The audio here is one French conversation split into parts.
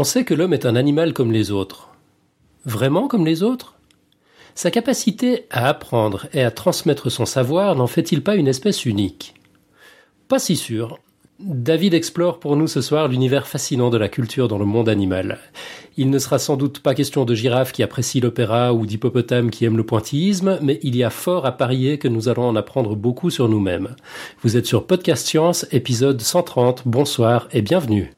On sait que l'homme est un animal comme les autres. Vraiment comme les autres? Sa capacité à apprendre et à transmettre son savoir n'en fait-il pas une espèce unique? Pas si sûr. David explore pour nous ce soir l'univers fascinant de la culture dans le monde animal. Il ne sera sans doute pas question de girafes qui apprécient l'opéra ou d'hippopotames qui aiment le pointillisme, mais il y a fort à parier que nous allons en apprendre beaucoup sur nous-mêmes. Vous êtes sur Podcast Science, épisode 130. Bonsoir et bienvenue.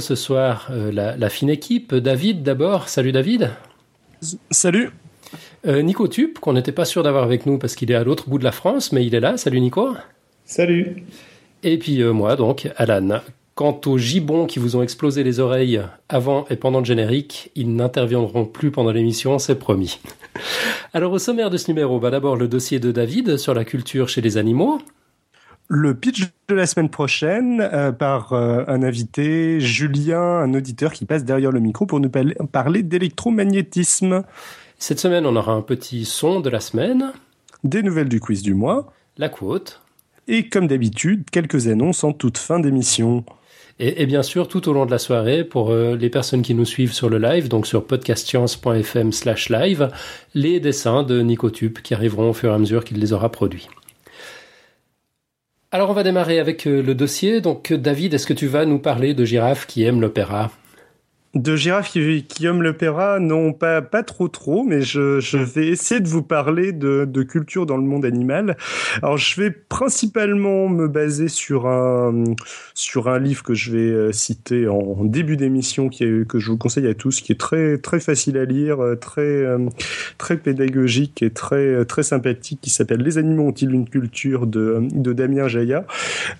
Ce soir, euh, la, fine équipe. David d'abord. Salut David. Salut. Euh, Nico Tup, qu'on n'était pas sûr d'avoir avec nous parce qu'il est à l'autre bout de la France, mais il est là. Salut Nico. Salut. Et puis euh, moi, donc, Alan. Quant aux gibbons qui vous ont explosé les oreilles avant et pendant le générique, ils n'interviendront plus pendant l'émission, c'est promis. Alors au sommaire de ce numéro, bah d'abord le dossier de David sur la culture chez les animaux le pitch de la semaine prochaine euh, par euh, un invité, Julien, un auditeur qui passe derrière le micro pour nous parler d'électromagnétisme. Cette semaine, on aura un petit son de la semaine. Des nouvelles du quiz du mois. La quote. Et comme d'habitude, quelques annonces en toute fin d'émission. Et, bien sûr, tout au long de la soirée, pour euh, les personnes qui nous suivent sur le live, donc sur podcastscience.fm slash live, les dessins de Nicotube qui arriveront au fur et à mesure qu'il les aura produits. Alors on va démarrer avec euh, le dossier. Donc David, est-ce que tu vas nous parler de girafes qui aiment l'opéra? De girafes qui, qui aiment l'opéra, non, pas, pas trop trop, mais je, je vais essayer de vous parler de, de culture dans le monde animal. Alors, je vais principalement me baser sur un, sur un livre que je vais euh, citer en début d'émission, qui est, que je vous conseille à tous, qui est très, très facile à lire, euh, très, euh, très pédagogique et très, très sympathique, qui s'appelle Les animaux ont-ils une culture de, de Damien Jaya.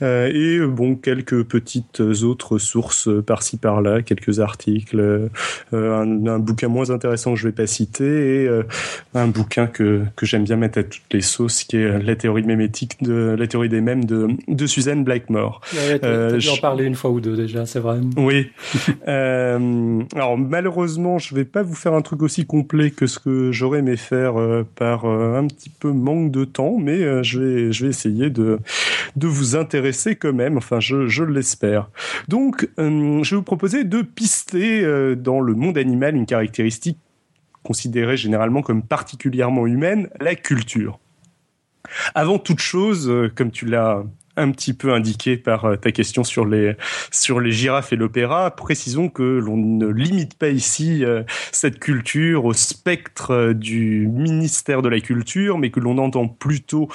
et bon, quelques petites autres sources par-ci par-là, quelques articles euh, un, bouquin moins intéressant que je vais pas citer, et euh, un bouquin que, que j'aime bien mettre à toutes les sauces, qui est la théorie mémétique de la théorie des mêmes de, de Suzanne Blackmore. Ouais, euh, en parler une fois ou deux déjà, c'est vrai. Oui. alors malheureusement, je vais pas vous faire un truc aussi complet que ce que j'aurais aimé faire par un petit peu manque de temps, mais je vais je vais essayer de de vous intéresser quand même. Enfin, je je l'espère. Donc, je vais vous proposer de pister euh, dans le monde animal une caractéristique considérée généralement comme particulièrement humaine, la culture. Avant toute chose, euh, comme tu l'as un petit peu indiqué par euh, ta question sur les sur les girafes et l'opéra. Précisons que l'on ne limite pas ici euh, cette culture au spectre euh, du ministère de la culture, mais que l'on entend plutôt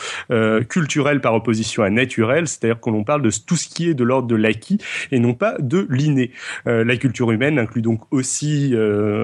culturel par opposition à naturel, c'est-à-dire que l'on parle de tout ce qui est de l'ordre de l'acquis et non pas de l'inné. la culture humaine inclut donc aussi,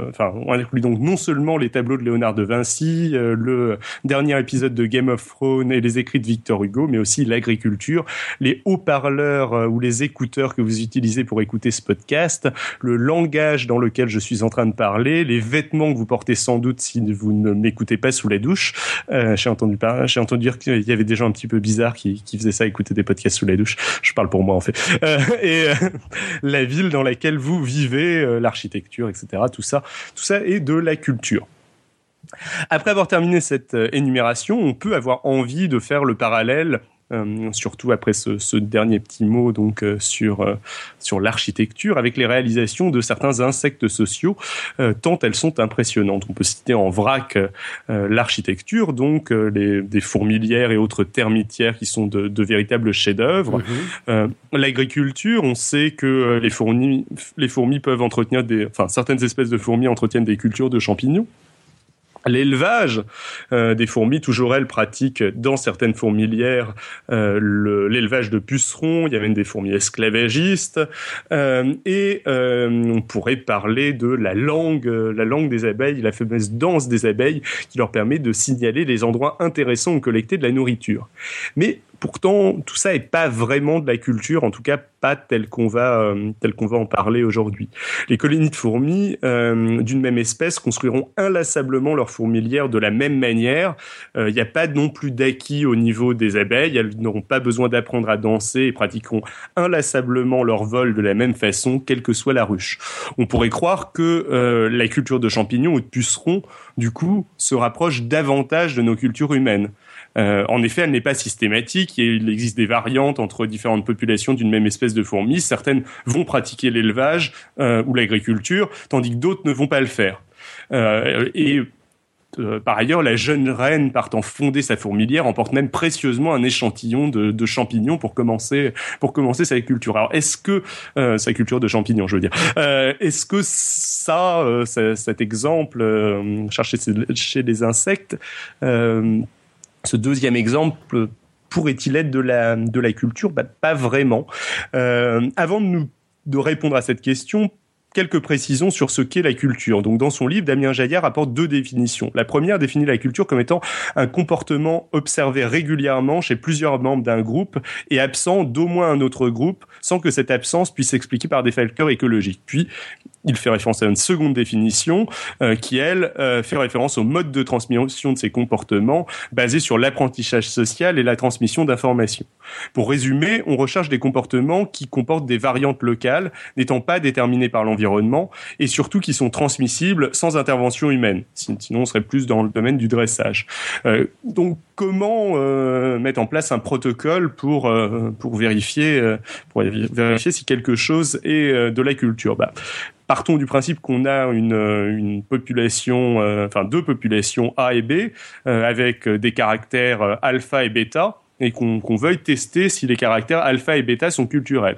enfin, on inclut donc non seulement les tableaux de Léonard de Vinci, le dernier épisode de Game of Thrones et les écrits de Victor Hugo, mais aussi l'agriculture, les haut-parleurs euh, ou les écouteurs que vous utilisez pour écouter ce podcast, le langage dans lequel je suis en train de parler, les vêtements que vous portez sans doute si vous ne m'écoutez pas sous la douche. Euh, j'ai entendu pas, j'ai entendu dire qu'il y avait des gens un petit peu bizarres qui, qui faisaient ça, écouter des podcasts sous la douche. Je parle pour moi en fait. Euh, et la ville dans laquelle vous vivez, l'architecture, etc. Tout ça, tout ça est de la culture. Après avoir terminé cette énumération, on peut avoir envie de faire le parallèle euh, surtout après ce, ce, dernier petit mot donc euh, sur euh, sur l'architecture avec les réalisations de certains insectes sociaux tant elles sont impressionnantes. On peut citer en vrac l'architecture donc les des fourmilières et autres termitières qui sont de, de véritables chefs-d'œuvre. Mhm. L'agriculture, on sait que les fourmis les fourmis peuvent entretenir des enfin certaines espèces de fourmis entretiennent des cultures de champignons. L'élevage euh, des fourmis, toujours elles pratiquent dans certaines fourmilières euh, l'élevage de pucerons. Il y a même des fourmis esclavagistes. Euh, et on pourrait parler de la langue, la langue des abeilles, la fameuse danse des abeilles, qui leur permet de signaler les endroits intéressants où collecter de la nourriture. Mais pourtant, tout ça n'est pas vraiment de la culture, en tout cas pas tel qu'on va, euh, va en parler aujourd'hui. Les colonies de fourmis euh, d'une même espèce construiront inlassablement leur fourmilière de la même manière. Il n'y a pas non plus d'acquis au niveau des abeilles. Elles n'auront pas besoin d'apprendre à danser et pratiqueront inlassablement leur vol de la même façon, quelle que soit la ruche. On pourrait croire que la culture de champignons ou de pucerons, du coup, se rapproche davantage de nos cultures humaines. Euh, en effet, elle n'est pas systématique et il existe des variantes entre différentes populations d'une même espèce de fourmis. Certaines vont pratiquer l'élevage euh, ou l'agriculture, tandis que d'autres ne vont pas le faire. Euh, et par ailleurs, la jeune reine partant fonder sa fourmilière emporte même précieusement un échantillon de, champignons pour commencer pour commencer sa culture. Alors, est-ce que sa culture de champignons, je veux dire, est-ce que ça, cet exemple cherché chez les insectes ce deuxième exemple pourrait-il être de la, culture? Bah, Pas vraiment. Euh, avant de, nous, de répondre à cette question, quelques précisions sur ce qu'est la culture. Donc, dans son livre, Damien Jaillard apporte deux définitions. La première définit la culture comme étant un comportement observé régulièrement chez plusieurs membres d'un groupe et absent d'au moins un autre groupe, sans que cette absence puisse s'expliquer par des facteurs écologiques. Puis, il fait référence à une seconde définition euh, qui, elle, euh, fait référence au mode de transmission de ces comportements basé sur l'apprentissage social et la transmission d'informations. Pour résumer, on recherche des comportements qui comportent des variantes locales, n'étant pas déterminées par l'environnement, et surtout qui sont transmissibles sans intervention humaine. Sinon, on serait plus dans le domaine du dressage. Euh, donc, comment mettre en place un protocole pour pour vérifier pour vérifier si quelque chose est de la culture? Bah, partons du principe qu'on a une, population, euh, enfin deux populations A et B, euh, avec des caractères euh, alpha et bêta, et qu'on veuille tester si les caractères alpha et bêta sont culturels.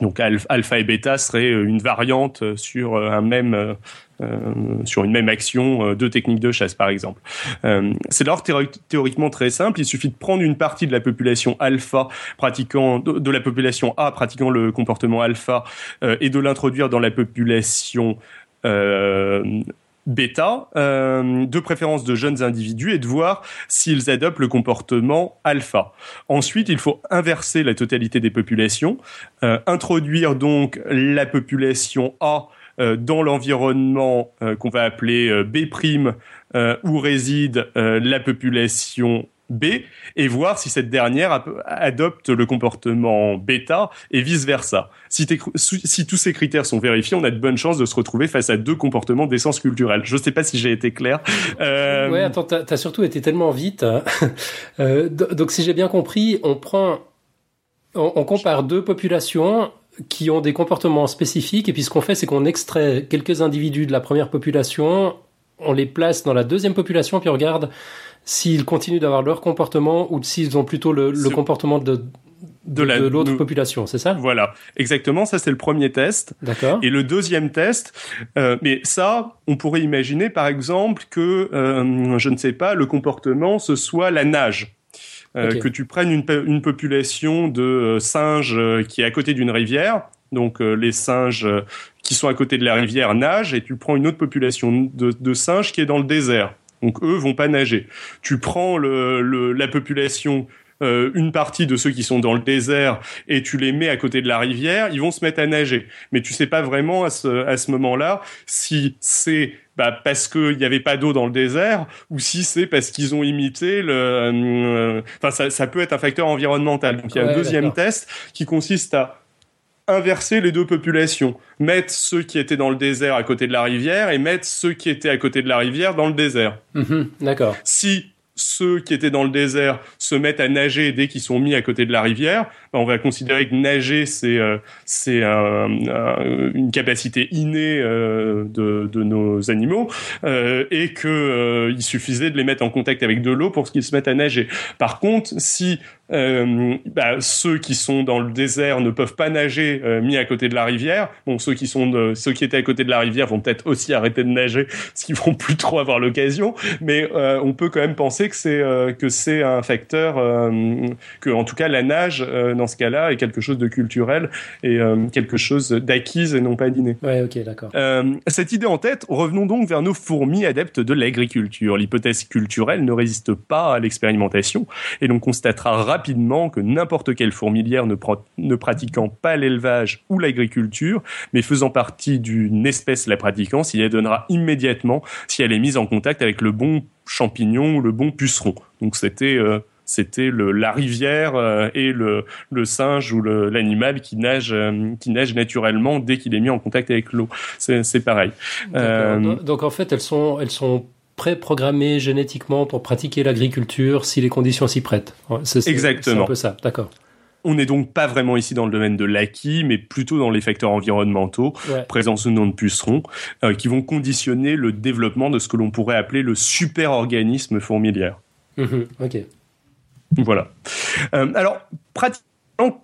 Donc alpha et bêta seraient une variante sur un même euh, sur une même action euh, deux techniques de chasse par exemple. Euh, c'est alors théoriquement très simple, il suffit de prendre une partie de la population alpha pratiquant de, la population A pratiquant le comportement alpha et de l'introduire dans la population bêta, de préférence de jeunes individus, et de voir s'ils adoptent le comportement alpha. Ensuite, il faut inverser la totalité des populations, introduire donc la population A euh, dans l'environnement euh, qu'on va appeler euh, B' où réside la population B et voir si cette dernière adopte le comportement bêta et vice versa. Si, tous ces critères sont vérifiés, on a de bonnes chances de se retrouver face à deux comportements d'essence culturelle. Je ne sais pas si j'ai été clair. Euh... Ouais, attends, t'as as surtout été tellement vite. Hein. donc si j'ai bien compris, on prend, on compare deux populations qui ont des comportements spécifiques. Et puis ce qu'on fait, c'est qu'on extrait quelques individus de la première population, on les place dans la deuxième population, puis on regarde s'ils continuent d'avoir leur comportement ou s'ils ont plutôt le, comportement de, de, l'autre population, c'est ça? Voilà, exactement. Ça, c'est le premier test. D'accord. Et le deuxième test, euh, mais ça, on pourrait imaginer, par exemple, que, euh, je ne sais pas, le comportement, ce soit la nage. Euh, que tu prennes une, une population de singes qui est à côté d'une rivière, donc les singes qui sont à côté de la rivière nagent, et tu prends une autre population de, de singes qui est dans le désert. Donc eux vont pas nager. Tu prends le, le, la population euh, une partie de ceux qui sont dans le désert et tu les mets à côté de la rivière, ils vont se mettre à nager. Mais tu sais pas vraiment à ce, à ce moment-là si c'est bah, parce qu'il n'y avait pas d'eau dans le désert ou si c'est parce qu'ils ont imité le. Euh, enfin, ça, ça, peut être un facteur environnemental. Donc il y a un deuxième test qui consiste à inverser les deux populations, mettre ceux qui étaient dans le désert à côté de la rivière et mettre ceux qui étaient à côté de la rivière dans le désert. Mhm, d'accord. Si ceux qui étaient dans le désert se mettent à nager dès qu'ils sont mis à côté de la rivière, ben, on va considérer que nager c'est euh, c'est une capacité innée euh, de, de, nos animaux euh, et que il suffisait de les mettre en contact avec de l'eau pour qu'ils se mettent à nager. Par contre, si bah, ceux qui sont dans le désert ne peuvent pas nager mis à côté de la rivière. Bon, ceux qui sont de, ceux qui étaient à côté de la rivière vont peut-être aussi arrêter de nager, parce qu'ils vont plus trop avoir l'occasion. Mais on peut quand même penser penser que c'est que c'est un facteur que en tout cas la nage dans ce cas-là est quelque chose de culturel et quelque chose d'acquise et non pas d'inné. Ouais, ok, d'accord. cette idée en tête, revenons donc vers nos fourmis adeptes de l'agriculture. L'hypothèse culturelle ne résiste pas à l'expérimentation et l'on constatera rapidement que n'importe quelle fourmilière ne, ne pratiquant pas l'élevage ou l'agriculture, mais faisant partie d'une espèce la pratiquant, s'il la donnera immédiatement si elle est mise en contact avec le bon champignon ou le bon puceron. Donc c'était euh, c'était la rivière euh, et le, le singe ou l'animal qui nage euh, qui nage naturellement dès qu'il est mis en contact avec l'eau. C'est pareil. Donc en fait elles sont elles sont préprogrammées génétiquement pour pratiquer l'agriculture si les conditions s'y prêtent. Exactement. C'est un peu ça, d'accord. On n'est donc pas vraiment ici dans le domaine de l'acquis, mais plutôt dans les facteurs environnementaux, présence ou non de pucerons, euh, qui vont conditionner le développement de ce que l'on pourrait appeler le super-organisme fourmilière. Mhm, ok. Voilà. Euh, alors, pratiquement,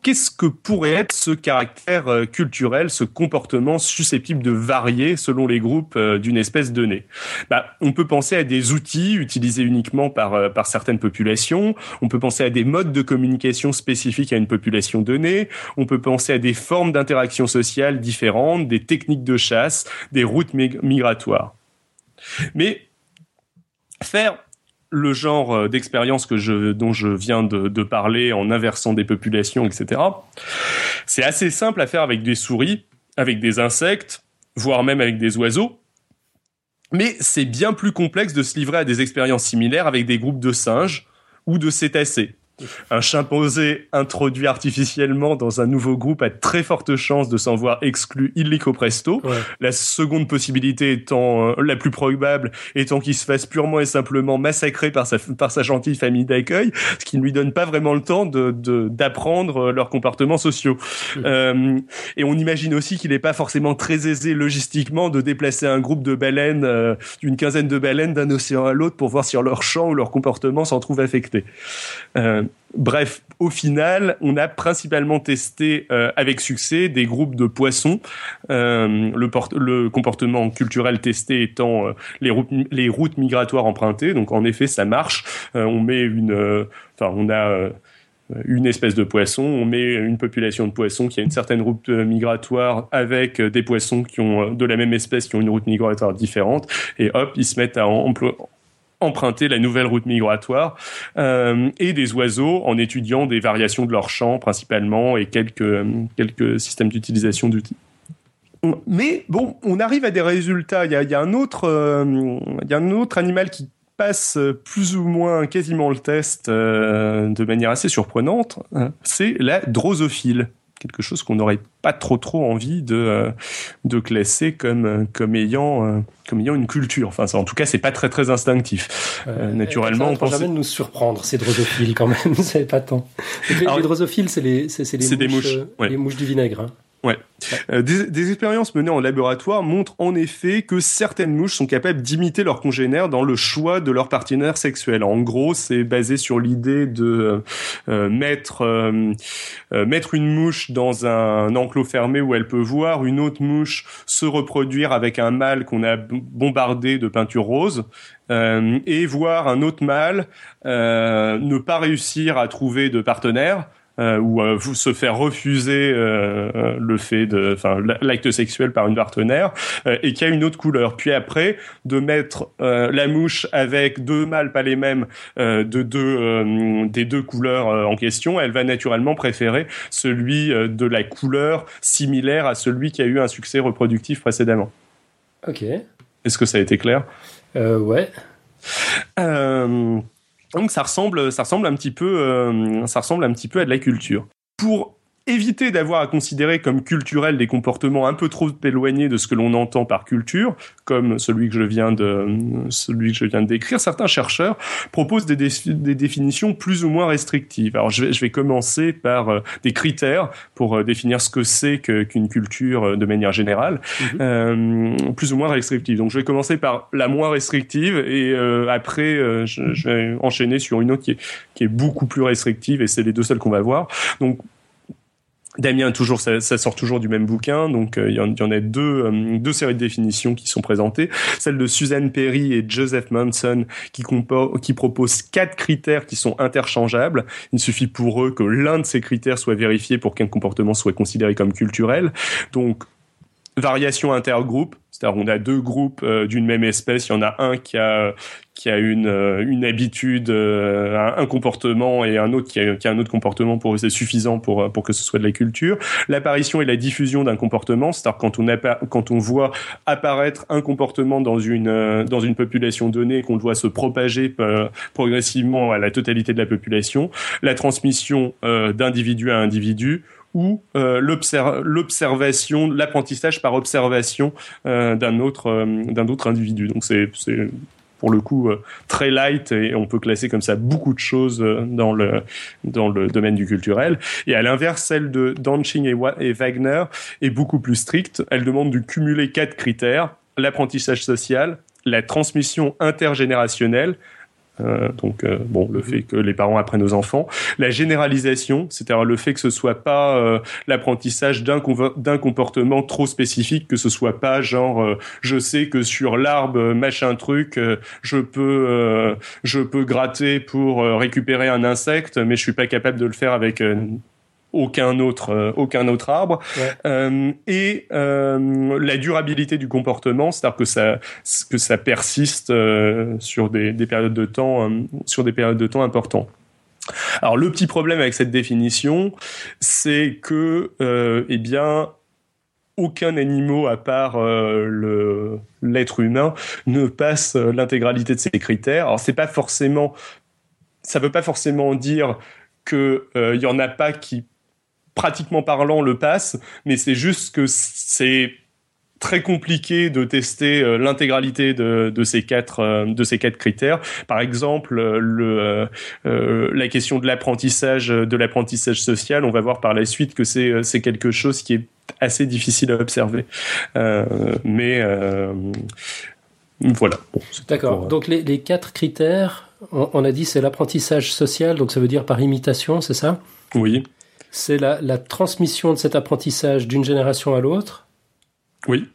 qu'est-ce que pourrait être ce caractère euh, culturel, ce comportement susceptible de varier selon les groupes euh, d'une espèce donnée? Bah, On peut penser à des outils utilisés uniquement par, euh, par certaines populations, on peut penser à des modes de communication spécifiques à une population donnée, on peut penser à des formes d'interaction sociale différentes, des techniques de chasse, des routes migratoires. Mais faire le genre euh, d'expérience que je, dont je viens de, de, parler en inversant des populations, etc. C'est assez simple à faire avec des souris, avec des insectes, voire même avec des oiseaux. Mais c'est bien plus complexe de se livrer à des expériences similaires avec des groupes de singes ou de cétacés un chimpanzé introduit artificiellement dans un nouveau groupe a très forte chance de s'en voir exclu illico presto. La seconde possibilité étant euh, la plus probable étant qu'il se fasse purement et simplement massacrer par sa par sa gentille famille d'accueil, ce qui ne lui donne pas vraiment le temps de d'apprendre euh, leurs comportements sociaux. Mmh. Euh, et on imagine aussi qu'il n'est pas forcément très aisé logistiquement de déplacer un groupe de baleines, euh, d'une quinzaine de baleines d'un océan à l'autre pour voir si leur champ ou leur comportement s'en trouve affecté. Euh, Bref, au final, on a principalement testé euh, avec succès des groupes de poissons. Euh, le, comportement culturel testé étant euh, les, routes, migratoires empruntées. Donc en effet, ça marche. on met une, enfin, on a une espèce de poisson, on met une population de poissons qui a une certaine route migratoire avec des poissons qui ont de la même espèce qui ont une route migratoire différente, et hop, ils se mettent à emprunter la nouvelle route migratoire euh, et des oiseaux en étudiant des variations de leur chant principalement et quelques quelques systèmes d'utilisation d'outils. Mais bon, on arrive à des résultats. Il y a, un autre euh, y a un autre animal qui passe plus ou moins quasiment le test euh, de manière assez surprenante. Hein. C'est la drosophile quelque chose qu'on n'aurait pas trop trop envie de euh, de classer comme comme ayant euh, comme ayant une culture. Enfin, ça, en tout cas, c'est pas très très instinctif. Euh, naturellement, on pense jamais de nous surprendre ces drosophiles quand même. c'est pas tant. Les, drosophiles, c'est les c'est les mouches, les mouches du vinaigre. Hein. Ouais. Euh, des, des, expériences menées en laboratoire montrent en effet que certaines mouches sont capables d'imiter leurs congénères dans le choix de leur partenaire sexuel. En gros, c'est basé sur l'idée de euh, mettre euh, mettre une mouche dans un enclos fermé où elle peut voir une autre mouche se reproduire avec un mâle qu'on a bombardé de peinture rose et voir un autre mâle ne pas réussir à trouver de partenaire euh, ou euh, se faire refuser euh, le fait de, enfin, l'acte sexuel par une partenaire, et qui a une autre couleur. Puis après, de mettre la mouche avec deux mâles pas les mêmes de deux des deux couleurs en question, elle va naturellement préférer celui de la couleur similaire à celui qui a eu un succès reproductif précédemment. Ok. Est-ce que ça a été clair? Euh, Ouais. Euh, donc ça ressemble, ça ressemble un petit peu, euh, ça ressemble un petit peu à de la culture. Pour éviter d'avoir à considérer comme culturel des comportements un peu trop éloignés de ce que l'on entend par culture, comme celui que je viens de celui que je viens de décrire, certains chercheurs proposent des, des définitions plus ou moins restrictives. Alors je vais, je vais commencer par euh, des critères pour euh, définir ce que c'est qu'une culture euh, de manière générale, mhm. plus ou moins restrictive. Donc je vais commencer par la moins restrictive et après je, je, vais enchaîner sur une autre qui est, qui est beaucoup plus restrictive et c'est les deux seules qu'on va voir. Donc Damien, toujours, ça, sort toujours du même bouquin, donc il y, en a deux, deux séries de définitions qui sont présentées. Celle de Suzanne Perry et Joseph Manson qui, qui proposent quatre critères qui sont interchangeables. Il suffit pour eux que l'un de ces critères soit vérifié pour qu'un comportement soit considéré comme culturel. Donc, variation intergroupe, c'est-à-dire on a deux groupes euh, d'une même espèce, il y en a un qui a qui a une euh, une habitude, euh, un, comportement et un autre qui a, qui a un autre comportement pour c'est suffisant pour pour que ce soit de la culture. L'apparition et la diffusion d'un comportement, c'est-à-dire quand on quand on voit apparaître un comportement dans une dans une population donnée, qu'on le voit se propager progressivement à la totalité de la population. La transmission d'individu à individu ou euh, l'observation, l'apprentissage par observation euh, d'un autre euh, d'un autre individu. Donc c'est pour le coup très light et on peut classer comme ça beaucoup de choses dans le dans le domaine du culturel. Et à l'inverse, celle de Danching et, Wagner est beaucoup plus stricte. Elle demande de cumuler quatre critères l'apprentissage social, la transmission intergénérationnelle, euh, donc euh, bon, le fait que les parents apprennent aux enfants, la généralisation, c'est-à-dire le fait que ce soit pas euh, l'apprentissage d'un d'un comportement trop spécifique, que ce soit pas genre je sais que sur l'arbre machin truc, je peux je peux gratter pour récupérer un insecte, mais je suis pas capable de le faire avec aucun autre euh, aucun autre arbre. Euh, et euh, la durabilité du comportement c'est-à-dire que ça que ça persiste sur des, des, périodes de temps sur des périodes de temps importantes alors le petit problème avec cette définition c'est que eh bien aucun animal à part le l'être humain ne passe l'intégralité de ces critères. Alors c'est pas forcément ça veut pas forcément dire que il y en a pas qui pratiquement parlant le passe, mais c'est juste que c'est très compliqué de tester euh, l'intégralité de, de, ces quatre euh, de ces quatre critères. Par exemple, le euh, la question de l'apprentissage de l'apprentissage social, on va voir par la suite que c'est c'est quelque chose qui est assez difficile à observer. mais voilà. D'accord. Donc les, les, quatre critères, on, on a dit c'est l'apprentissage social, donc ça veut dire par imitation, c'est ça? Oui c'est la, transmission de cet apprentissage d'une génération à l'autre? Oui.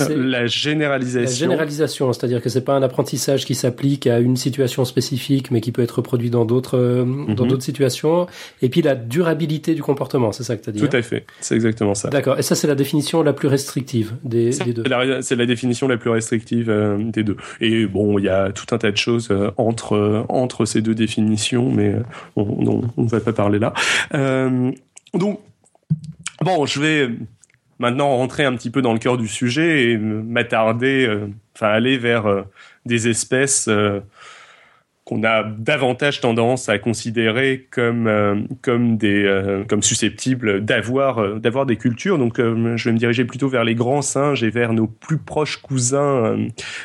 Euh, la généralisation. La généralisation, c'est-à-dire que c'est pas un apprentissage qui s'applique à une situation spécifique, mais qui peut être reproduit dans d'autres euh, dans mhm. d'autres situations. Et puis la durabilité du comportement, c'est ça que tu as dit. Tout hein à fait, c'est exactement ça. D'accord. Et ça, c'est la définition la plus restrictive des, deux. C'est la définition la plus restrictive euh, des deux. Et bon, il y a tout un tas de choses entre entre ces deux définitions, mais on ne va pas parler là. donc bon, je vais maintenant rentrer un petit peu dans le cœur du sujet et m'attarder, euh, enfin aller vers euh, des espèces euh, qu'on a davantage tendance à considérer comme comme des comme susceptibles d'avoir d'avoir des cultures. Donc je vais me diriger plutôt vers les grands singes et vers nos plus proches cousins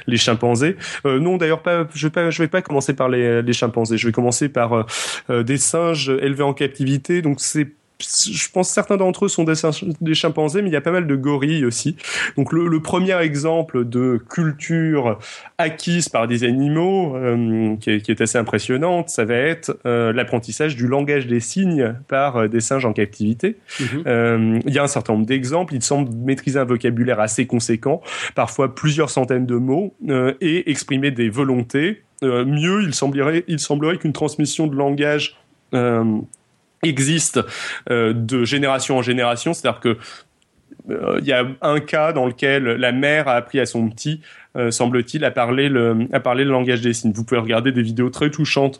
les chimpanzés. non d'ailleurs je vais pas vais pas commencer par les, les chimpanzés. Je vais commencer par des singes élevés en captivité. Donc c'est je pense certains d'entre eux sont des, chimpanzés, mais il y a pas mal de gorilles aussi. Donc le, premier exemple de culture acquise par des animaux, euh, qui, est, assez impressionnante, ça va être euh, l'apprentissage du langage des signes par euh, des singes en captivité. Mhm. il y a un certain nombre d'exemples. Ils semblent maîtriser un vocabulaire assez conséquent, parfois plusieurs centaines de mots, et exprimer des volontés. mieux, il semblerait, il semblerait qu'une transmission de langage existe euh, de génération en génération, c'est-à-dire que euh, il y a un cas dans lequel la mère a appris à son petit, euh, semble-t-il, à parler le à parler le langage des signes. Vous pouvez regarder des vidéos très touchantes.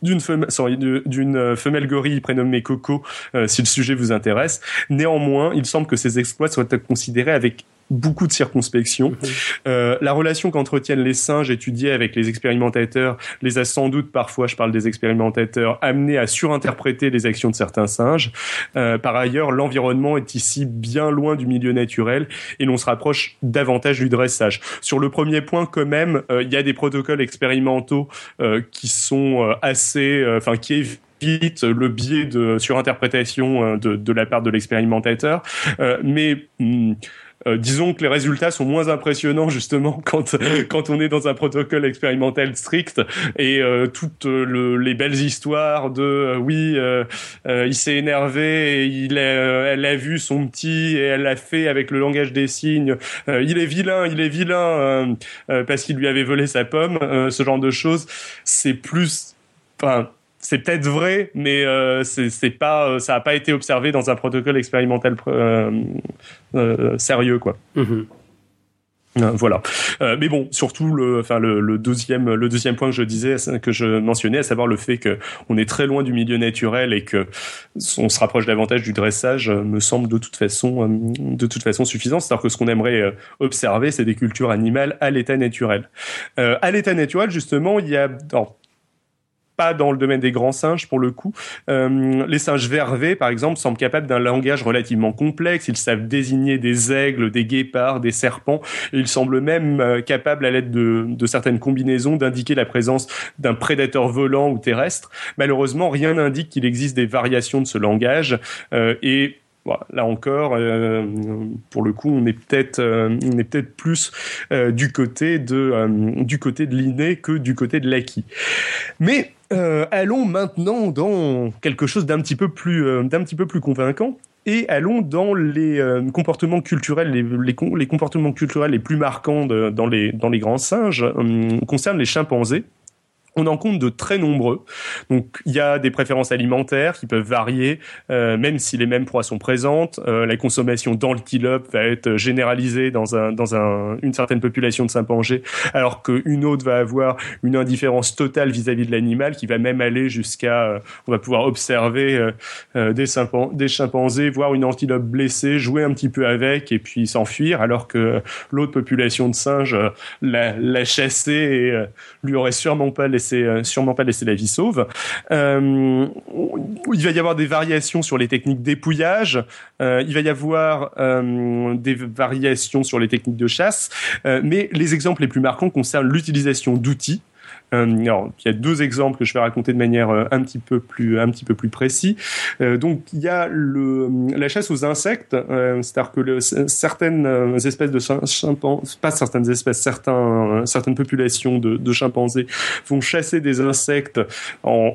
d'une femelle, d'une femelle gorille prénommée Coco, si le sujet vous intéresse. Néanmoins, il semble que ces exploits soient considérés avec beaucoup de circonspection. Mhm. Euh, la relation qu'entretiennent les singes étudiés avec les expérimentateurs les a sans doute parfois, je parle des expérimentateurs, amenés à surinterpréter les actions de certains singes. Euh, par ailleurs, l'environnement est ici bien loin du milieu naturel et l'on se rapproche davantage du dressage. Sur le premier point, quand même, euh, il y a des protocoles expérimentaux qui sont assez, enfin qui évitent le biais de surinterprétation de, de la part de l'expérimentateur, mais hmm, euh, disons que les résultats sont moins impressionnants justement quand quand on est dans un protocole expérimental strict. Et euh, toutes les belles histoires de oui il s'est énervé et il a, elle a vu son petit et elle l'a fait avec le langage des signes. Il est vilain il est vilain parce qu'il lui avait volé sa pomme ce genre de choses. C'est plus enfin c'est peut-être vrai, mais euh, c'est pas, euh, ça n'a pas été observé dans un protocole expérimental euh, sérieux, quoi. Mm-hmm. Voilà. mais bon, surtout le, enfin le, deuxième, le deuxième point que je disais, que je mentionnais, à savoir le fait que on est très loin du milieu naturel et que on se rapproche davantage du dressage, me semble de toute façon, de toute façon suffisant. C'est-à-dire que ce qu'on aimerait observer, c'est des cultures animales à l'état naturel. à l'état naturel, justement, il y a, pas dans le domaine des grands singes pour le coup. Euh, les singes vervés, par exemple, semblent capables d'un langage relativement complexe. Ils savent désigner des aigles, des guépards, des serpents. Ils semblent même euh, capables, à l'aide de, de, certaines combinaisons, d'indiquer la présence d'un prédateur volant ou terrestre. Malheureusement, rien n'indique qu'il existe des variations de ce langage. Euh, et là encore, euh, pour le coup, on est peut-être, on est peut-être plus du côté de, du côté de l'inné que du côté de l'acquis. Mais allons maintenant dans quelque chose d'un petit peu plus, d'un petit peu plus convaincant. Et allons dans les comportements culturels, les, les, comportements culturels les plus marquants dans, les, dans les grands singes concernent les chimpanzés on en compte de très nombreux. Donc il y a des préférences alimentaires qui peuvent varier, euh, même si les mêmes proies sont présentes. Euh, la consommation d'antilope va être généralisée dans, un, dans un, une certaine population de chimpanzés, alors qu'une autre va avoir une indifférence totale vis-à-vis de l'animal, qui va même aller jusqu'à, euh, on va pouvoir observer des, des chimpanzés, voir une antilope blessée, jouer un petit peu avec et puis s'enfuir, alors que l'autre population de singes l'a, l'a chassé et lui aurait sûrement pas laissé euh, sûrement pas laisser la vie sauve. Euh, il va y avoir des variations sur les techniques d'épouillage. Euh, il va y avoir des variations sur les techniques de chasse. mais les exemples les plus marquants concernent l'utilisation d'outils. Euh, alors, il y a deux exemples que je vais raconter de manière euh, un petit peu plus un petit peu plus précis. Euh, donc, il y a le la chasse aux insectes, c'est-à-dire que le, certaines espèces de chimpanzés, pas certaines espèces, certains certaines populations de, de chimpanzés vont chasser des insectes en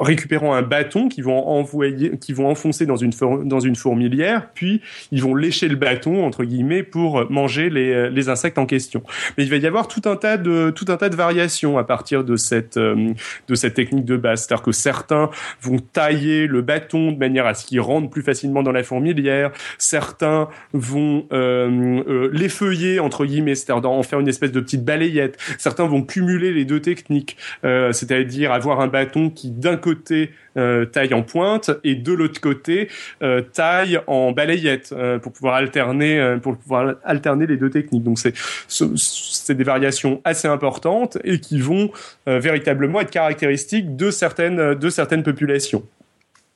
récupérant un bâton qu'ils vont envoyer, qui vont enfoncer dans une dans une fourmilière, puis ils vont lécher le bâton entre guillemets pour manger les, les insectes en question. Mais il va y avoir tout un tas de tout un tas de variations à partir de cette euh, de cette technique de base, c'est-à-dire que certains vont tailler le bâton de manière à ce qu'il rentre plus facilement dans la fourmilière, certains vont euh, euh, l'effeuiller entre guillemets, c'est-à-dire en faire une espèce de petite balayette, certains vont cumuler les deux techniques, euh, c'est-à-dire avoir un bâton qui d'un côté euh, taille en pointe et de l'autre côté euh, taille en balayette euh, pour pouvoir alterner pour pouvoir alterner les deux techniques. Donc c'est des variations assez importantes et qui vont véritablement être caractéristiques de certaines populations.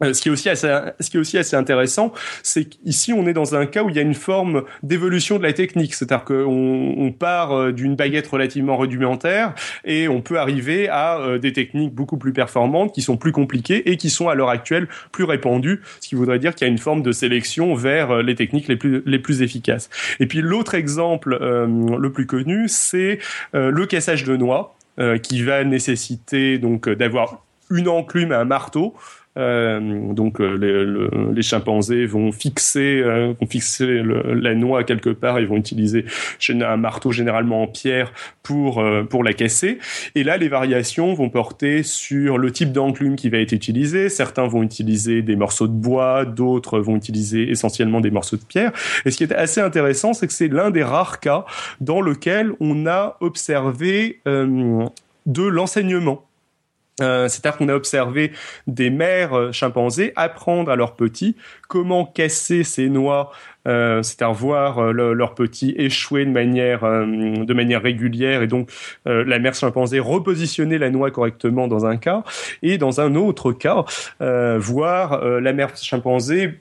Euh, ce qui est aussi assez, ce qui est aussi assez intéressant, c'est qu'ici on est dans un cas où il y a une forme d'évolution de la technique, c'est-à-dire qu'on on part euh, d'une baguette relativement rudimentaire et on peut arriver à euh, des techniques beaucoup plus performantes, qui sont plus compliquées et qui sont à l'heure actuelle plus répandues, ce qui voudrait dire qu'il y a une forme de sélection vers les techniques les plus les plus efficaces. Et puis l'autre exemple le plus connu, c'est le cassage de noix, qui va nécessiter donc d'avoir une enclume et un marteau euh, donc euh, les, les, chimpanzés vont fixer, euh, vont fixer la noix quelque part. Ils vont utiliser un marteau généralement en pierre pour pour la casser. Et là, les variations vont porter sur le type d'enclume qui va être utilisé. Certains vont utiliser des morceaux de bois, d'autres vont utiliser essentiellement des morceaux de pierre. Et ce qui est assez intéressant, c'est que c'est l'un des rares cas dans lequel on a observé de l'enseignement euh, c'est-à-dire qu'on a observé des mères euh, chimpanzés apprendre à leurs petits comment casser ces noix, euh, c'est-à-dire voir leurs petits échouer de manière de manière régulière et donc la mère chimpanzé repositionner la noix correctement dans un cas et dans un autre cas voir la mère chimpanzé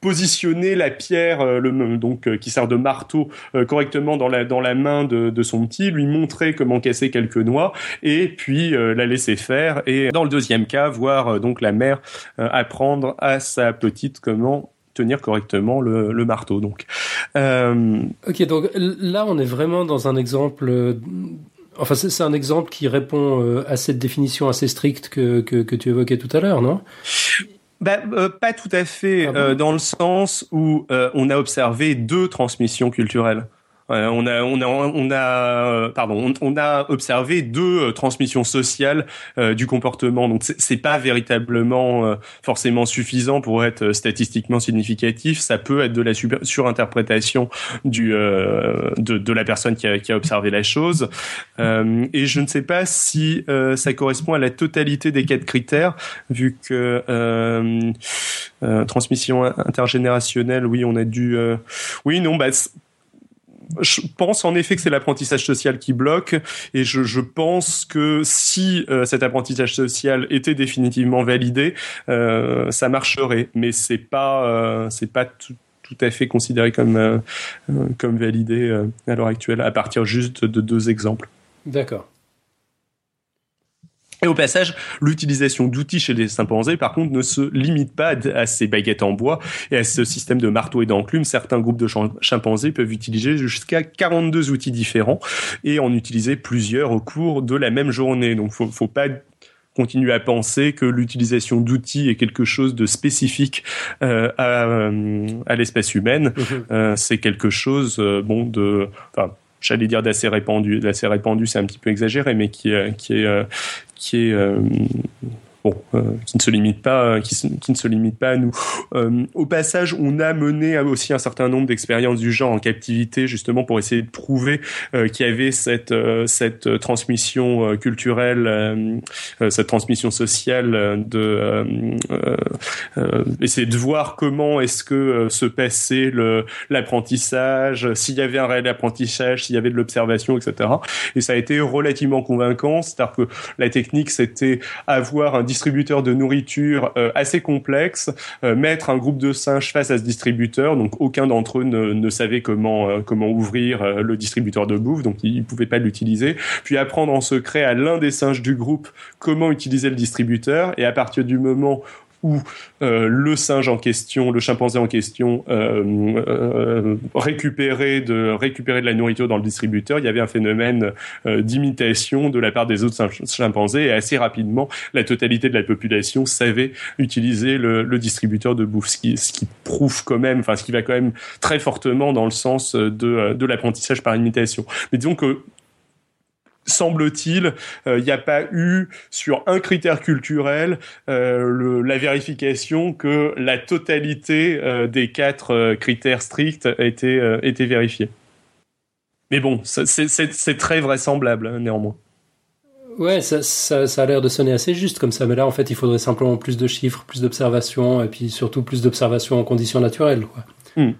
positionner la pierre euh, donc euh, qui sert de marteau euh, correctement dans la main de, son petit, lui montrer comment casser quelques noix et puis la laisser faire et dans le deuxième cas voir donc la mère apprendre à sa petite comment tenir correctement le, marteau. Donc, ok, donc là on est vraiment dans un exemple. Enfin, c'est un exemple qui répond à cette définition assez stricte que tu évoquais tout à l'heure, non? Bah, pas tout à fait, ah dans le sens où on a observé deux transmissions culturelles. Euh, on a, on a, on a, euh, pardon, on, a observé deux euh, transmissions sociales du comportement. Donc c'est pas véritablement forcément suffisant pour être statistiquement significatif. Ça peut être de la surinterprétation du de, de, la personne qui a, qui a observé la chose. et je ne sais pas si ça correspond à la totalité des quatre critères, vu que transmission intergénérationnelle, oui, on a dû, oui, non, bah je pense en effet que c'est l'apprentissage social qui bloque et je, je pense que si euh, cet apprentissage social était définitivement validé, euh, ça marcherait. Mais c'est pas euh, c'est pas tout, tout, à fait considéré comme euh, comme validé à l'heure actuelle à partir juste de deux exemples. D'accord. Et au passage, l'utilisation d'outils chez les chimpanzés, par contre, ne se limite pas à ces baguettes en bois et à ce système de marteau et d'enclume. Certains groupes de chimpanzés peuvent utiliser jusqu'à 42 outils différents et en utiliser plusieurs au cours de la même journée. Donc, faut, faut pas continuer à penser que l'utilisation d'outils est quelque chose de spécifique euh, à, euh, à l'espèce humaine. Mmh euh, c'est quelque chose, euh, bon, de, enfin, j'allais dire d'assez répandu, d'assez répandu, c'est un petit peu exagéré, mais qui, est, qui est euh, euh, qui ne se limite pas, qui, qui, ne se limite pas à nous. Euh, au passage, on a mené aussi un certain nombre d'expériences du genre en captivité, justement pour essayer de prouver euh, qu'il y avait cette transmission culturelle, cette transmission sociale, de essayer de voir comment est-ce que se passait l'apprentissage, s'il y avait un réel apprentissage, s'il y avait de l'observation, etc. Et ça a été relativement convaincant, c'est-à-dire que la technique c'était avoir un distributeur de nourriture euh, assez complexe, euh, mettre un groupe de singes face à ce distributeur, donc aucun d'entre eux ne, savait comment euh, comment ouvrir le distributeur de bouffe, donc ils, pouvaient pas l'utiliser, puis apprendre en secret à l'un des singes du groupe comment utiliser le distributeur, et à partir du moment où euh, le singe en question, le chimpanzé en question, euh, euh, récupérait de récupérer de la nourriture dans le distributeur, il y avait un phénomène d'imitation de la part des autres chimpanzés et assez rapidement, la totalité de la population savait utiliser le, le distributeur de bouffe, ce qui, ce qui, prouve quand même, enfin ce qui va quand même très fortement dans le sens de, de l'apprentissage par imitation. Mais disons que semble-t-il, il euh, n'y a pas eu sur un critère culturel euh, le, la vérification que la totalité euh, des quatre critères stricts était, était vérifiée. Mais bon, c'est très vraisemblable hein, néanmoins. Ouais, ça, ça, ça, a l'air de sonner assez juste comme ça, mais là en fait il faudrait simplement plus de chiffres, plus d'observations et puis surtout plus d'observations en conditions naturelles. Quoi. Hmm.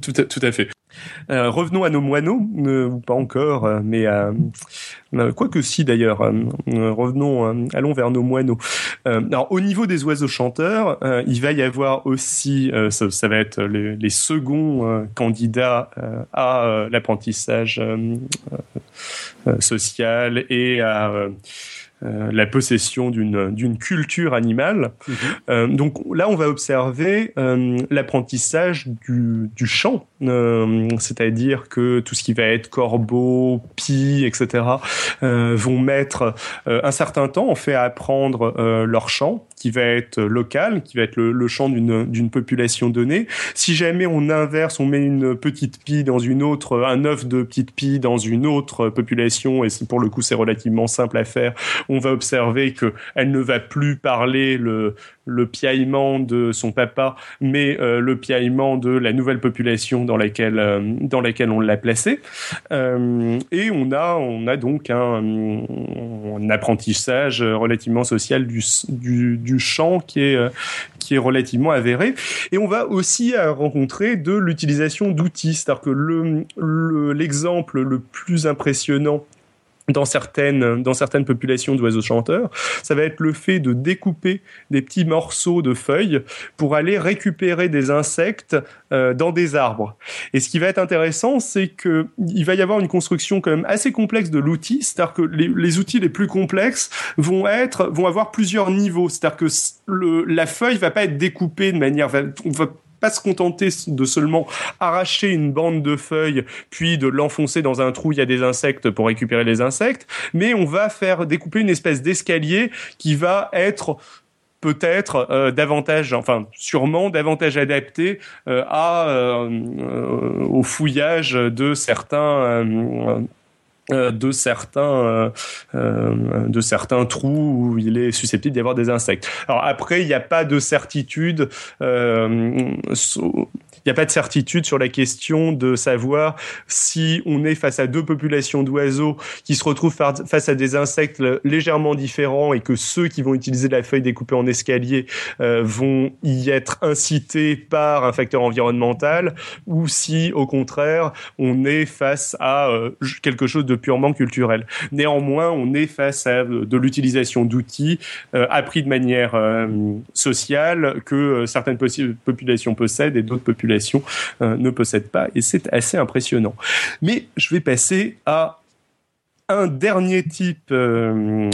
Tout, à, tout à fait. Euh, revenons à nos moineaux, ou pas encore, euh, mais euh, quoi que si d'ailleurs. revenons, allons vers nos moineaux. alors au niveau des oiseaux chanteurs, il va y avoir aussi, ça, ça, va être les, les seconds candidats à l'apprentissage social et à euh, la possession d'une d'une culture animale. Mhm. Euh, donc là, on va observer euh, l'apprentissage du, du chant, c'est-à-dire que tout ce qui va être corbeau, pie, etc., vont mettre un certain temps en fait à apprendre leur chant qui va être local, qui va être le, chant d'une population donnée. Si jamais on inverse, on met une petite pie dans une autre, un œuf de petite pie dans une autre population, et pour le coup c'est relativement simple à faire, on va observer que elle ne va plus parler le le piaillement de son papa, mais euh, le piaillement de la nouvelle population dans laquelle euh, dans laquelle on l'a placé. Euh, et on a on a donc un, apprentissage relativement social du, du, chant qui est qui est relativement avéré. Et on va aussi rencontrer de l'utilisation d'outils, c'est-à-dire que le l'exemple le, le plus impressionnant dans certaines, dans certaines populations d'oiseaux chanteurs, ça va être le fait de découper des petits morceaux de feuilles pour aller récupérer des insectes euh, dans des arbres. Et ce qui va être intéressant, c'est que il va y avoir une construction quand même assez complexe de l'outil, c'est-à-dire que les, les, outils les plus complexes vont être, vont avoir plusieurs niveaux, c'est-à-dire que la feuille va pas être découpée de manière, pas se contenter de seulement arracher une bande de feuilles, puis de l'enfoncer dans un trou, il y a des insectes pour récupérer les insectes, mais on va faire découper une espèce d'escalier qui va être peut-être euh, davantage, enfin sûrement davantage adapté euh, à euh, au fouillage de certains de certains de certains trous où il est susceptible d'y avoir des insectes. Alors après, il n'y a pas de certitude il n'y a pas de certitude sur la question de savoir si on est face à deux populations d'oiseaux qui se retrouvent face à des insectes légèrement différents et que ceux qui vont utiliser la feuille découpée en escalier euh, vont y être incités par un facteur environnemental ou si au contraire on est face à euh, quelque chose de purement culturel. Néanmoins, on est face à euh, de l'utilisation d'outils appris de manière sociale que certaines populations possèdent et d'autres populations euh, ne possède pas, et c'est assez impressionnant. Mais je vais passer à un dernier type, euh,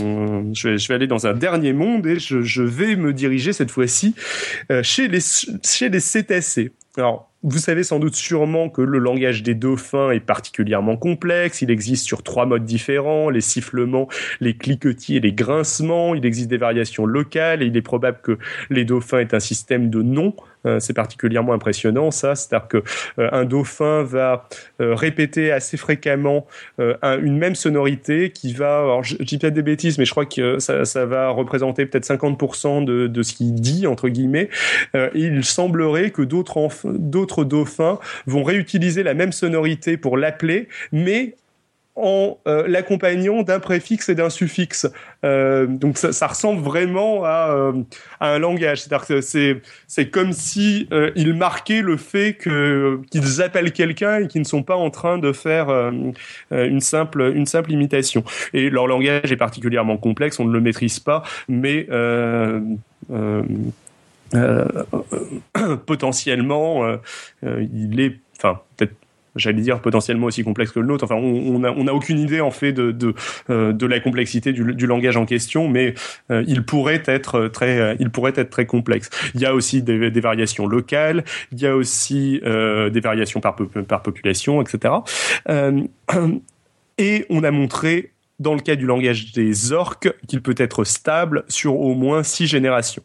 je, vais, aller dans un dernier monde et je, vais me diriger cette fois-ci euh, chez, les, chez les cétacés. Alors, vous savez sans doute sûrement que le langage des dauphins est particulièrement complexe. Il existe sur trois modes différents, les sifflements, les cliquetis et les grincements. Il existe des variations locales et il est probable que les dauphins aient un système de noms euh, c'est particulièrement impressionnant ça, c'est-à-dire que euh, un dauphin va euh, répéter assez fréquemment une même sonorité qui va, alors je, dis peut-être des bêtises, mais je crois que ça, va représenter peut-être 50% de, de, ce qu'il dit entre guillemets. il semblerait que d'autres dauphins vont réutiliser la même sonorité pour l'appeler, mais en euh, l'accompagnant d'un préfixe et d'un suffixe. Euh, donc ça, ressemble vraiment à, euh, un langage. C'est comme si ils marquaient le fait qu'ils appellent quelqu'un et qu'ils ne sont pas en train de faire une simple imitation. Et leur langage est particulièrement complexe. On ne le maîtrise pas, mais potentiellement, il est, enfin peut-être j'allais dire potentiellement aussi complexe que le nôtre. Enfin, on n'a aucune idée en fait de de, euh, la complexité du, langage en question, mais euh, il pourrait être très euh, il pourrait être très complexe. Il y a aussi des, des variations locales, il y a aussi des variations par par population, etc. et on a montré dans le cas du langage des orques qu'il peut être stable sur au moins six générations.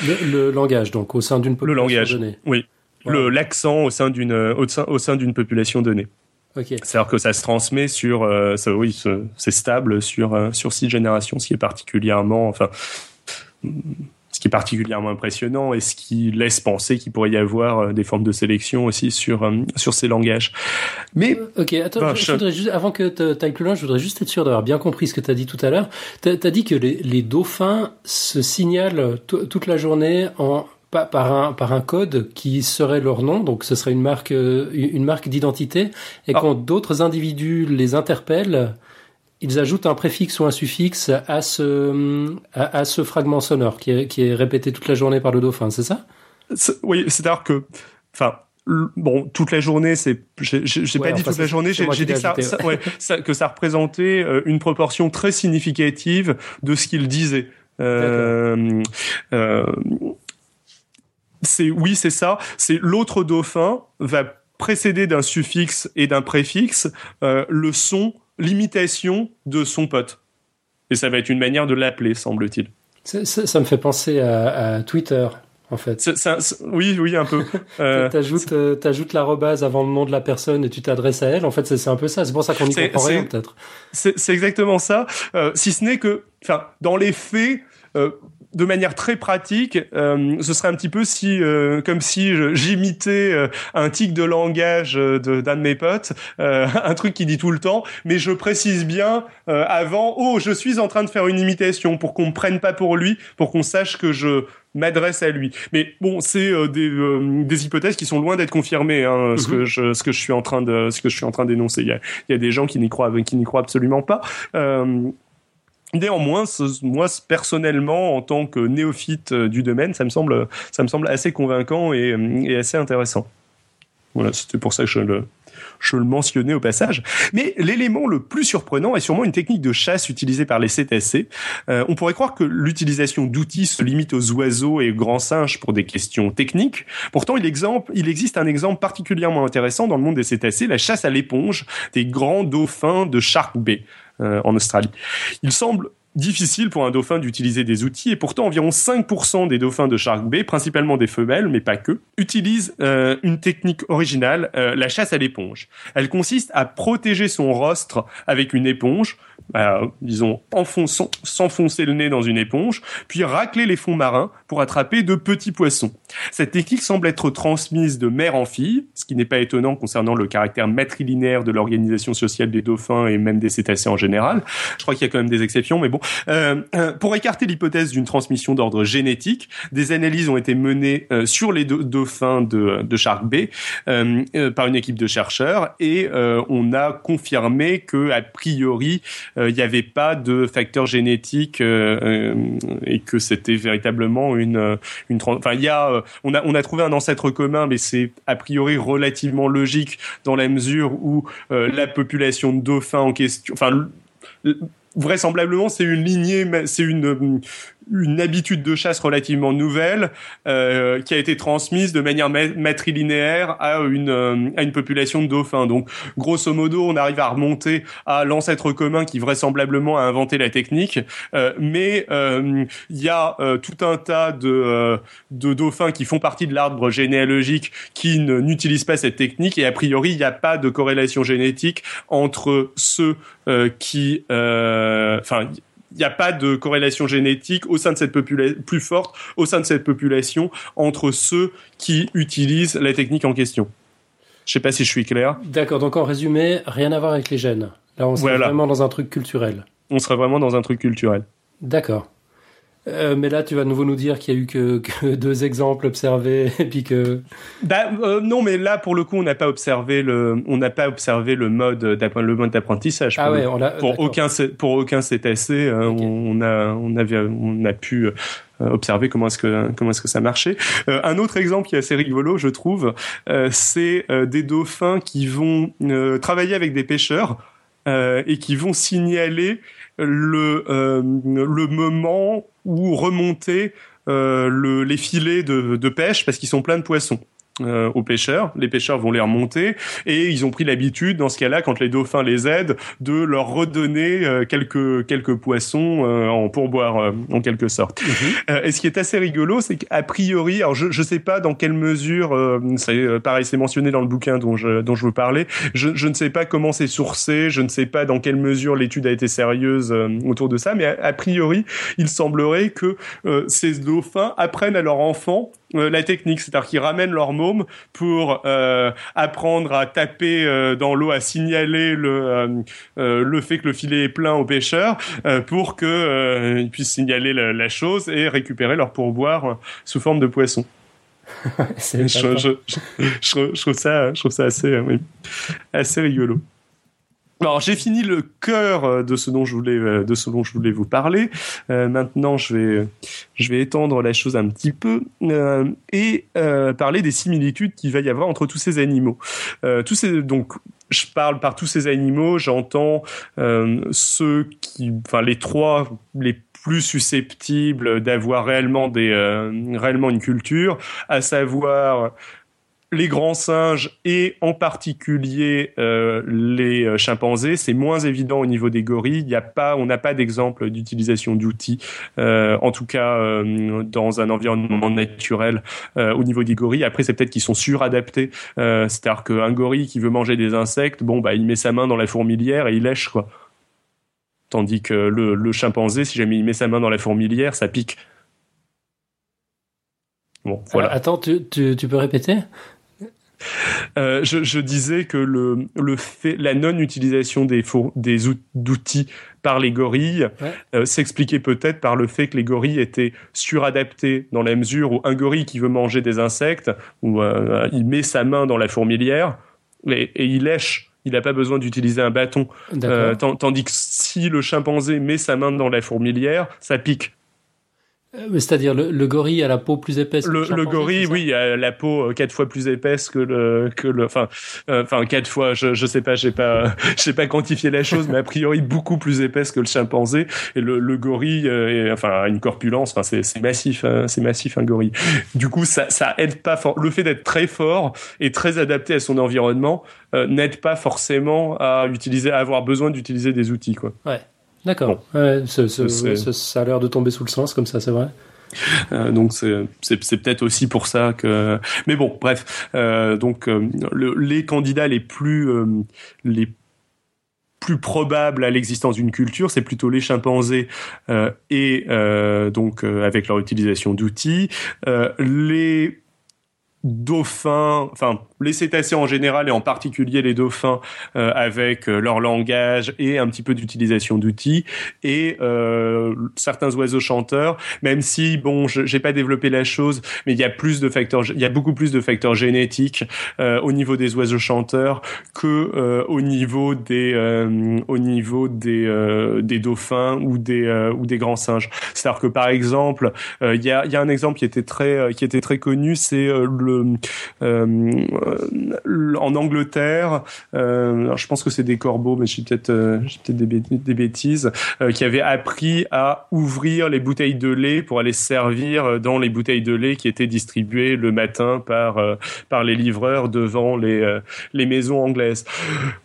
Le, le, langage, donc au sein d'une population le langage, donnée. Oui, le l'accent au sein d'une au sein, au sein d'une population donnée. Okay. C'est-à-dire que ça se transmet sur, euh, ça, oui, c'est stable sur euh, sur six générations, ce qui est particulièrement, enfin, qui est particulièrement impressionnant et ce qui laisse penser qu'il pourrait y avoir euh, des formes de sélection aussi sur sur ces langages. Mais ok, attends, je, voudrais juste, avant que tu ailles plus loin, je voudrais juste être sûr d'avoir bien compris ce que tu as dit tout à l'heure. Tu as, dit que les, les dauphins se signalent toute la journée en par un, par un code qui serait leur nom, donc ce serait une marque, euh, une marque d'identité, et ah. quand d'autres individus les interpellent, ils ajoutent un préfixe ou un suffixe à ce, à, ce fragment sonore qui est, qui est répété toute la journée par le dauphin, c'est ça? Oui, c'est-à-dire que, enfin, bon, toute la journée, c'est, j'ai pas dit toute la journée, j'ai dit que ça, ça, que ça représentait euh, une proportion très significative de ce qu'il disait. Euh, euh, c'est oui, c'est ça. C'est l'autre dauphin va précéder d'un suffixe et d'un préfixe euh, le son, l'imitation de son pote. Et ça va être une manière de l'appeler, semble-t-il. Ça, me fait penser à, Twitter. En fait. oui, oui, un peu. Euh, t'ajoutes, euh, l'arrobase avant le nom de la personne et tu t'adresses à elle. En fait, c'est un peu ça. C'est pour ça qu'on y comprend rien, peut-être. C'est exactement ça. Euh, si ce n'est que, enfin, dans les faits, euh, de manière très pratique, euh, ce serait un petit peu si, euh, comme si j'imitais euh, un tic de langage d'un de, mes potes, un truc qui dit tout le temps, mais je précise bien avant, oh, je suis en train de faire une imitation pour qu'on me prenne pas pour lui, pour qu'on sache que je m'adresse à lui. Mais bon, c'est des, des hypothèses qui sont loin d'être confirmées. Hein, ce mhm. que je ce que je suis en train de ce que je suis en train d'énoncer. Il y a, il y a des gens qui n'y croient qui n'y croient absolument pas. Néanmoins, moi personnellement, en tant que néophyte euh, du domaine, ça me semble, ça me semble assez convaincant et, euh, assez intéressant. Voilà, c'était pour ça que je le, je le mentionnais au passage. Mais l'élément le plus surprenant est sûrement une technique de chasse utilisée par les cétacés. Euh, on pourrait croire que l'utilisation d'outils se limite aux oiseaux et aux grands singes pour des questions techniques. Pourtant, il, il existe un exemple particulièrement intéressant dans le monde des cétacés, la chasse à l'éponge des grands dauphins de Shark Bay en Australie. Il semble difficile pour un dauphin d'utiliser des outils et pourtant environ 5% des dauphins de Shark Bay, principalement des femelles mais pas que, utilisent euh, une technique originale, euh, la chasse à l'éponge. Elle consiste à protéger son rostre avec une éponge, euh, disons s'enfoncer le nez dans une éponge, puis racler les fonds marins pour attraper de petits poissons. Cette technique semble être transmise de mère en fille, ce qui n'est pas étonnant concernant le caractère matrilinéaire de l'organisation sociale des dauphins et même des cétacés en général. Je crois qu'il y a quand même des exceptions, mais bon. Euh, euh, pour écarter l'hypothèse d'une transmission d'ordre génétique, des analyses ont été menées euh, sur les dauphins de, de Shark Bay par une équipe de chercheurs et on a confirmé que a priori il n'y avait pas de facteur génétique et que c'était véritablement une une enfin il y a on a on a trouvé un ancêtre commun mais c'est a priori relativement logique dans la mesure où la population de dauphins en question enfin vraisemblablement c'est une lignée, c'est une une habitude de chasse relativement nouvelle euh, qui a été transmise de manière matrilinéaire à une euh, à une population de dauphins. Donc grosso modo, on arrive à remonter à l'ancêtre commun qui vraisemblablement a inventé la technique, euh, mais euh, il y a euh, tout un tas de de dauphins qui font partie de l'arbre généalogique qui n'utilisent pas cette technique et a priori il n'y a pas de corrélation génétique entre ceux qui enfin il n'y a pas de corrélation génétique au sein de cette population plus forte au sein de cette population entre ceux qui utilisent la technique en question. Je sais pas si je suis clair. D'accord. Donc en résumé, rien à voir avec les gènes. Là, on serait vraiment dans un truc culturel. On serait vraiment dans un truc culturel. D'accord. Euh, mais là, tu vas à nouveau nous dire qu'il y a eu que, deux exemples observés et puis que. Bah euh, non, mais là pour le coup, on n'a pas observé le, on n'a pas observé le mode le mode d'apprentissage. Ah ouais, on pour aucun pour aucun cétacé, euh, on a on avait on a pu observer comment est-ce que comment est-ce que ça marchait. un autre exemple qui est assez rigolo, je trouve, c'est des dauphins qui vont travailler avec des pêcheurs et qui vont signaler le le moment ou remonter euh, le, les filets de pêche parce qu'ils sont pleins de poissons. Euh, aux pêcheurs. Les pêcheurs vont les remonter et ils ont pris l'habitude, dans ce cas-là, quand les dauphins les aident, de leur redonner euh, quelques quelques poissons euh, en pourboire en quelque sorte. Mhm. et ce qui est assez rigolo, c'est qu'a priori, alors je je sais pas dans quelle mesure, c'est pareil, c'est mentionné dans le bouquin dont je dont je veux parler. Je je ne sais pas comment c'est sourcé, je ne sais pas dans quelle mesure l'étude a été sérieuse autour de ça, mais a, a priori, il semblerait que ces dauphins apprennent à leurs enfants euh, la technique, c'est-à-dire qu'ils ramènent leur môme pour euh, apprendre à taper euh, dans l'eau, à signaler le le fait que le filet est plein aux pêcheurs pour que ils puissent signaler la, chose et récupérer leur pourboire sous forme de poisson. je, je, je, trouve ça, je trouve ça assez, oui, assez rigolo. Alors j'ai fini le cœur euh, de ce dont je voulais euh, de ce dont je voulais vous parler. Euh, maintenant je vais je vais étendre la chose un petit peu euh, et euh, parler des similitudes qu'il va y avoir entre tous ces animaux. tous ces donc je parle par tous ces animaux, j'entends ceux qui enfin les trois les plus susceptibles d'avoir réellement des réellement une culture, à savoir les grands singes et en particulier euh, les euh, chimpanzés, c'est moins évident au niveau des gorilles. Il y a pas, on n'a pas d'exemple d'utilisation d'outils, euh, en tout cas dans un environnement naturel au niveau des gorilles. Après, c'est peut-être qu'ils sont suradaptés, c'est-à-dire qu'un gorille qui veut manger des insectes, bon bah il met sa main dans la fourmilière et il lèche quoi. Tandis que le, chimpanzé, si jamais il met sa main dans la fourmilière, ça pique. Bon, voilà. attends, tu peux répéter? Euh, je, je, disais que le, le fait, la non-utilisation des, des outils par les gorilles euh, s'expliquait peut-être par le fait que les gorilles étaient suradaptés dans la mesure où un gorille qui veut manger des insectes, où, euh, il met sa main dans la fourmilière et, et il lèche il n'a pas besoin d'utiliser un bâton. tandis que si le chimpanzé met sa main dans la fourmilière, ça pique. Euh, c'est-à-dire le, gorille a la peau plus épaisse. Le, le, le gorille, oui, a la peau quatre fois plus épaisse que le que le, enfin, enfin quatre fois. Je je sais pas, j'ai pas, j'ai pas quantifié la chose, mais a priori beaucoup plus épaisse que le chimpanzé. Et le, le gorille, est, enfin, a une corpulence. Enfin, c'est c'est massif, hein, c'est massif un gorille. Du coup, ça ça aide pas fort. Le fait d'être très fort et très adapté à son environnement euh, n'aide pas forcément à utiliser, à avoir besoin d'utiliser des outils, quoi. Ouais. D'accord. ça a l'air de tomber sous le sens comme ça, c'est vrai. Euh, donc c'est peut-être aussi pour ça que. Mais bon, bref. Euh, donc les candidats les plus les plus probables à l'existence d'une culture, c'est plutôt les chimpanzés et donc avec leur utilisation d'outils, les dauphins, enfin les cétacés en général et en particulier les dauphins euh, avec euh, leur langage et un petit peu d'utilisation d'outils et euh, certains oiseaux chanteurs, même si bon, j'ai pas développé la chose, mais il y a plus de facteurs, il y a beaucoup plus de facteurs génétiques au niveau des oiseaux chanteurs que au niveau des au niveau des des dauphins ou des ou des grands singes. C'est-à-dire que par exemple, il y a y a un exemple qui était très qui était très connu, c'est le euh, en Angleterre, euh, je pense que c'est des corbeaux, mais peut-être euh, peut-être des, des, bêtises, qui avaient appris à ouvrir les bouteilles de lait pour aller servir dans les bouteilles de lait qui étaient distribuées le matin par par les livreurs devant les les maisons anglaises.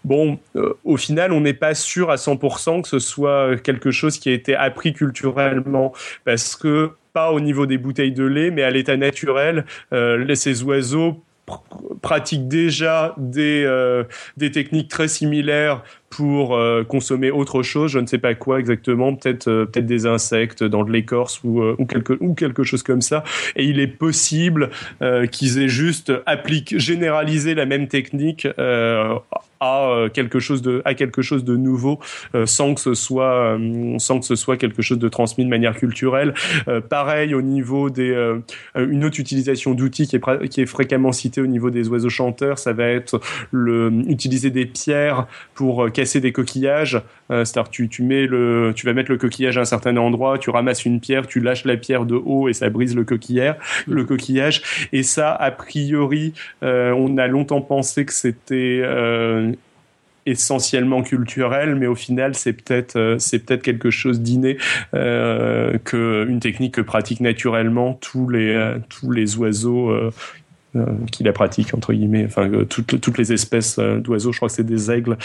Bon, au final, on n'est pas sûr à 100% que ce soit quelque chose qui a été appris culturellement, parce que au niveau des bouteilles de lait, mais à l'état naturel, euh, ces oiseaux pratiquent déjà des, euh, des techniques très similaires pour euh, consommer autre chose, je ne sais pas quoi exactement, peut-être peut-être des insectes dans de l'écorce ou, ou, quelque, ou quelque chose comme ça. Et il est possible qu'ils aient juste appliqué, généralisé la même technique à quelque chose de à quelque chose de nouveau sans que ce soit sans que ce soit quelque chose de transmis de manière culturelle pareil au niveau des une autre utilisation d'outils qui est qui est fréquemment citée au niveau des oiseaux chanteurs, ça va être le, utiliser des pierres pour euh, casser des coquillages. Euh, c'est-à-dire tu, tu mets le, tu vas mettre le coquillage à un certain endroit, tu ramasses une pierre, tu lâches la pierre de haut et ça brise le coquillage. Mmh. Le coquillage. Et ça, a priori, euh, on a longtemps pensé que c'était essentiellement culturel, mais au final, c'est peut-être peut-être quelque chose d'inné, euh, une technique que pratiquent naturellement tous les les oiseaux euh, qui la pratiquent entre guillemets. Enfin euh, toutes, les espèces euh, d'oiseaux. Je crois que c'est des aigles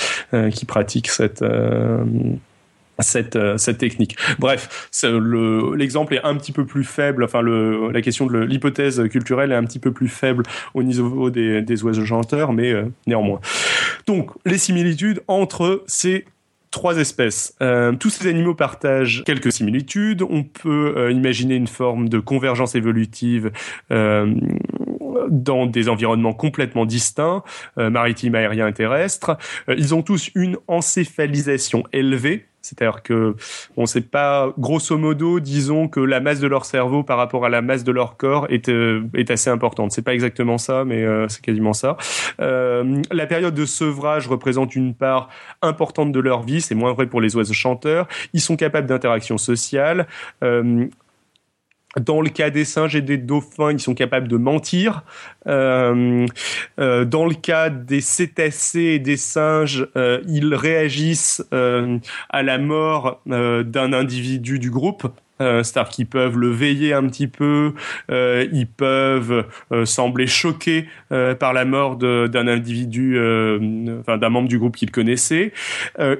qui pratiquent cette cette, cette technique. Bref, l'exemple est un petit peu plus faible. Enfin, le, la question de l'hypothèse culturelle est un petit peu plus faible au niveau des, des oiseaux chanteurs, mais néanmoins. Donc, les similitudes entre ces trois espèces. Euh, tous ces animaux partagent quelques similitudes. On peut euh, imaginer une forme de convergence évolutive euh, dans des environnements complètement distincts, maritimes, aériens et terrestres. ils ont tous une encéphalisation élevée, c'est-à-dire que on sait pas, grosso modo, disons que la masse de leur cerveau par rapport à la masse de leur corps est, euh, assez importante. C'est pas exactement ça, mais euh, c'est quasiment ça. Euh, la période de sevrage représente une part importante de leur vie. C'est moins vrai pour les oiseaux chanteurs. Ils sont capables d'interaction sociale. Dans le cas des singes et des dauphins, ils sont capables de mentir. Euh, euh, dans le cas des cétacés et des singes, euh, ils réagissent à la mort d'un individu du groupe. Euh, c'est-à-dire qu'ils peuvent le veiller un petit peu, euh, ils peuvent euh, sembler choqués euh, par la mort d'un individu, enfin d'un membre du groupe qu'ils connaissaient.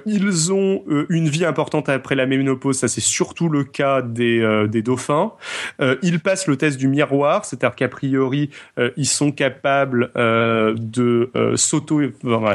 ils ont une vie importante après la ménopause, ça c'est surtout le cas des, des dauphins. ils passent le test du miroir, c'est-à-dire qu'a priori ils sont capables de s'auto,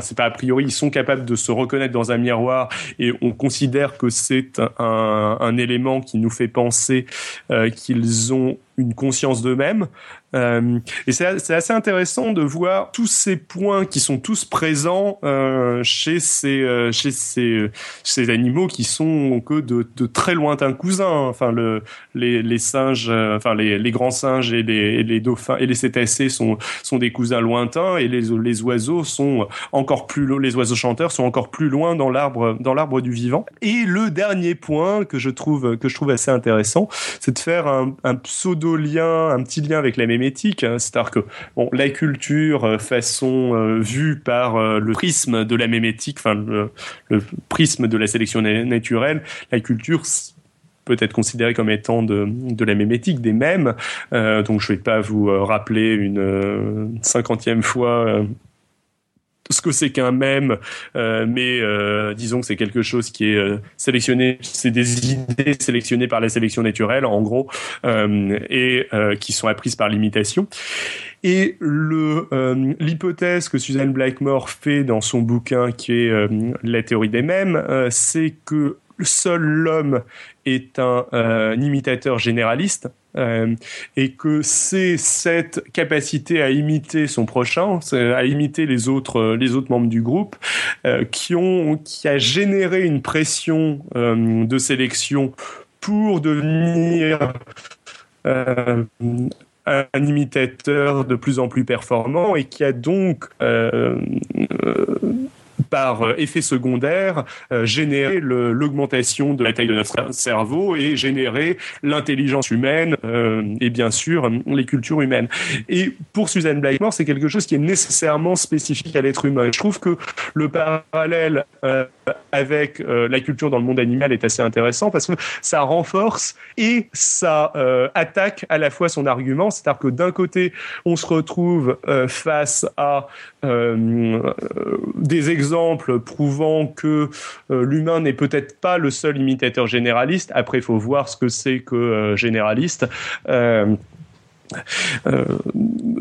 c'est pas a priori, ils sont capables de se reconnaître dans un miroir et on considère que c'est un, un élément qui nous fait penser euh, qu'ils ont une conscience d'eux-mêmes. Euh, et c'est assez intéressant de voir tous ces points qui sont tous présents euh, chez ces euh, chez ces ces animaux qui sont que de, très lointains cousins. Enfin le les, singes, enfin les, grands singes et les, dauphins et les cétacés sont des cousins lointains et les oiseaux sont encore plus les oiseaux chanteurs sont encore plus loin dans l'arbre dans l'arbre du vivant. Et le dernier point que je trouve que je trouve assez intéressant, c'est de faire un, pseudo lien, un petit lien avec la hein. c'est-à-dire que bon, la culture euh, façon euh, vue par euh, le prisme de la mémétique, enfin le, prisme de la sélection naturelle, la culture peut être considérée comme étant de, de la mémétique, des mêmes. donc je vais pas vous rappeler une cinquantième fois ce que c'est qu'un mème, euh, mais euh, disons que c'est quelque chose qui est euh, sélectionné, c'est des idées sélectionnées par la sélection naturelle, en gros, et qui sont apprises par l'imitation. Et le l'hypothèse que Suzanne Blackmore fait dans son bouquin, qui est la théorie des mèmes, c'est que seul l'homme est un, un imitateur généraliste euh, et que c'est cette capacité à imiter son prochain, à imiter les autres les autres membres du groupe, euh, qui ont qui a généré une pression euh, de sélection pour devenir euh, un imitateur de plus en plus performant et qui a donc euh, par euh, effet secondaire, euh, générer l'augmentation de la taille de notre cerveau et générer l'intelligence humaine euh, et bien sûr les cultures humaines. Et pour Suzanne Blackmore, c'est quelque chose qui est nécessairement spécifique à l'être humain. Je trouve que le parallèle avec la culture dans le monde animal est assez intéressant parce que ça renforce et ça attaque à la fois son argument, c'est-à-dire que d'un côté, on se retrouve face à des exemples prouvant que euh, l'humain n'est peut-être pas le seul imitateur généraliste. Après, il faut voir ce que c'est que euh, généraliste. Euh,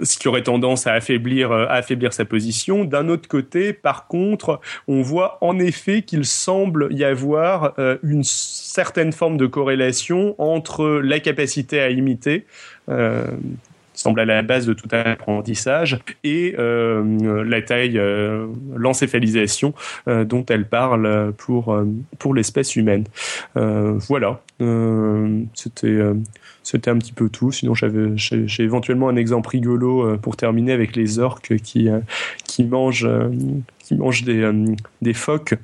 ce qui aurait tendance affaiblir, à affaiblir sa position. D'un autre côté, par contre, on voit en effet qu'il semble y avoir une certaine forme de corrélation entre la capacité à imiter, semble à la base de tout apprentissage, et euh, la taille, euh, l'encéphalisation euh, dont elle parle pour pour l'espèce humaine. voilà, c'était c'était un petit peu tout. Sinon, j'avais j'ai éventuellement un exemple rigolo pour terminer avec les orques qui qui mangent qui mangent des des phoques.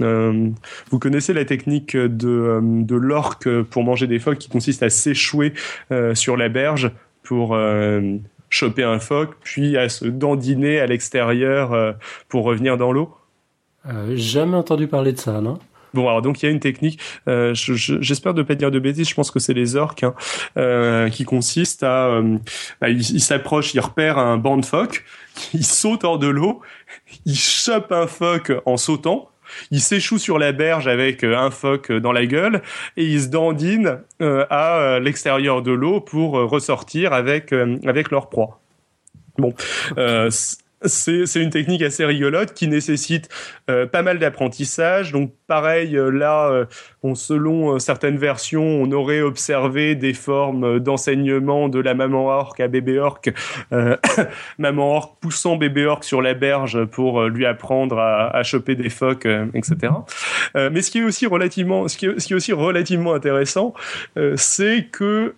vous connaissez la technique de, de l'orque pour manger des phoques qui consiste à s'échouer sur la berge? Pour euh, choper un phoque, puis à se dandiner à l'extérieur euh, pour revenir dans l'eau. Euh, Jamais entendu parler de ça, non? Bon, alors donc il y a une technique, euh, j'espère de pas dire de bêtises, je pense que c'est les orques, hein, euh, qui consiste à, euh, bah, ils s'approchent, ils repèrent un banc de phoques, ils sautent hors de l'eau, ils chopent un phoque en sautant, il s'échoue sur la berge avec euh, un phoque dans la gueule et il se dandine euh, à euh, l'extérieur de l'eau pour ressortir avec avec leur proie. Bon, c'est une technique assez rigolote qui nécessite pas mal d'apprentissage. Donc pareil, là, Bon, selon euh, certaines versions, on aurait observé des formes d'enseignement de la maman orque à bébé orque, euh, maman orque poussant bébé orque sur la berge pour euh, lui apprendre à, à choper des phoques, euh, etc. mais ce qui est aussi relativement, ce qui est, ce qui est aussi relativement intéressant, c'est que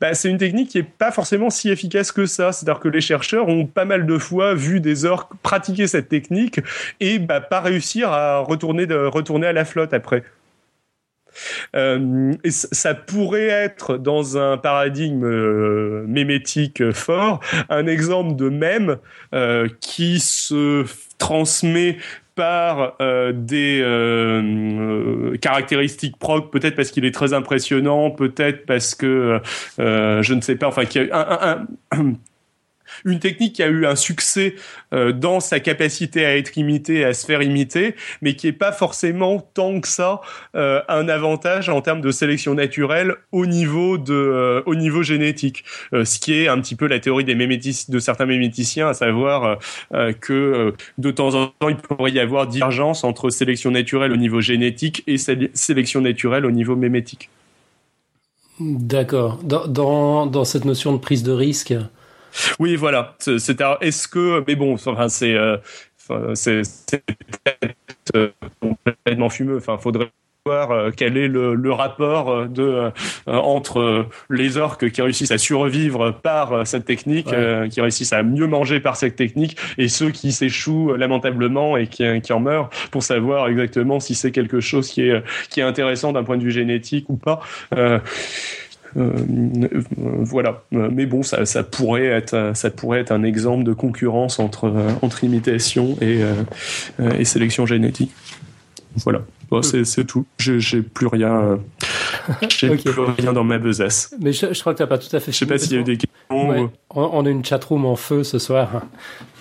bah, c'est une technique qui est pas forcément si efficace que ça. C'est-à-dire que les chercheurs ont pas mal de fois vu des orques pratiquer cette technique et bah, pas réussir à retourner de, à la flotte après. Euh, ça pourrait être dans un paradigme euh, mémétique fort un exemple de même euh, qui se transmet par euh, des euh, caractéristiques propres, peut-être parce qu'il est très impressionnant, peut-être parce que je ne sais pas, enfin, qu'il y a un, un, un une technique qui a eu un succès euh, dans sa capacité à être imitée, à se faire imiter, mais qui est pas forcément tant que ça euh, un avantage en termes de sélection naturelle au niveau euh, génétique. ce qui est un petit peu la théorie des de certains méméticiens, à savoir que de temps en temps il pourrait y avoir divergence entre sélection naturelle au niveau génétique et sélection naturelle au niveau mémétique. D'accord. Dans, cette notion de prise de risque. Oui, voilà. C'est est-ce que, mais bon, enfin, c'est c'est peut-être complètement fumeux. Enfin, faudrait voir euh, quel est le, le rapport euh, de euh, entre les orques qui réussissent à survivre par cette technique, qui réussissent à mieux manger par cette technique, et ceux qui s'échouent lamentablement et qui, qui en meurent, pour savoir exactement si c'est quelque chose qui est qui est intéressant d'un point de vue génétique ou pas. Euh, euh, voilà. Mais bon, ça, ça, pourrait être, ça pourrait être un exemple de concurrence entre, entre imitation et, et sélection génétique. Voilà. Bon, c'est tout. J'ai plus rien. Euh, j'ai okay. plus rien dans ma besace. Mais je, je crois que t'as pas tout à fait. Je sais pas s'il y a eu des questions. Ouais. On, on, a une chatroom en feu ce soir.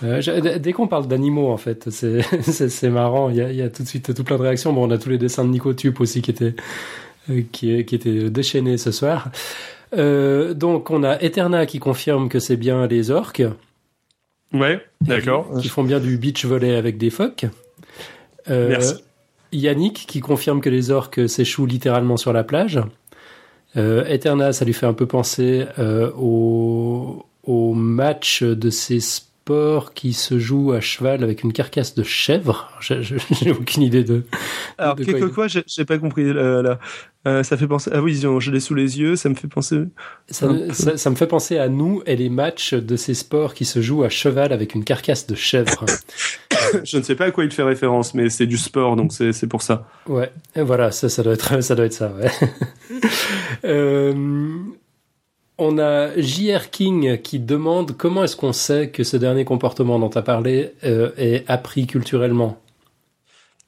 Euh, je, dès qu'on parle d'animaux, en fait, c'est marrant. Il y, a, il y, a, tout de suite tout plein de réactions. Bon, on a tous les dessins de Nicotube aussi qui étaient euh, qui, qui étaient déchaînés ce soir. Euh, donc, on a Eterna qui confirme que c'est bien les orques. Ouais, d'accord. Qui, qui, font bien du beach volley avec des phoques. Euh, Merci. Yannick qui confirme que les orques s'échouent littéralement sur la plage. Euh, Eterna, ça lui fait un peu penser euh, au, au, match de ces sports qui se jouent à cheval avec une carcasse de chèvre. J'ai aucune idée de. Alors, de quoi, quoi, quoi j'ai pas compris euh, là. Euh, ça fait penser. Ah oui, je l'ai sous les yeux. Ça me fait penser. Ça, ça, ça, me fait penser à nous et les matchs de ces sports qui se jouent à cheval avec une carcasse de chèvre. je ne sais pas à quoi il fait référence, mais c'est du sport, donc c'est pour ça. Ouais, et voilà, ça, ça doit être ça. Doit être ça ouais. euh, on a J.R. King qui demande comment est-ce qu'on sait que ce dernier comportement dont tu as parlé euh, est appris culturellement?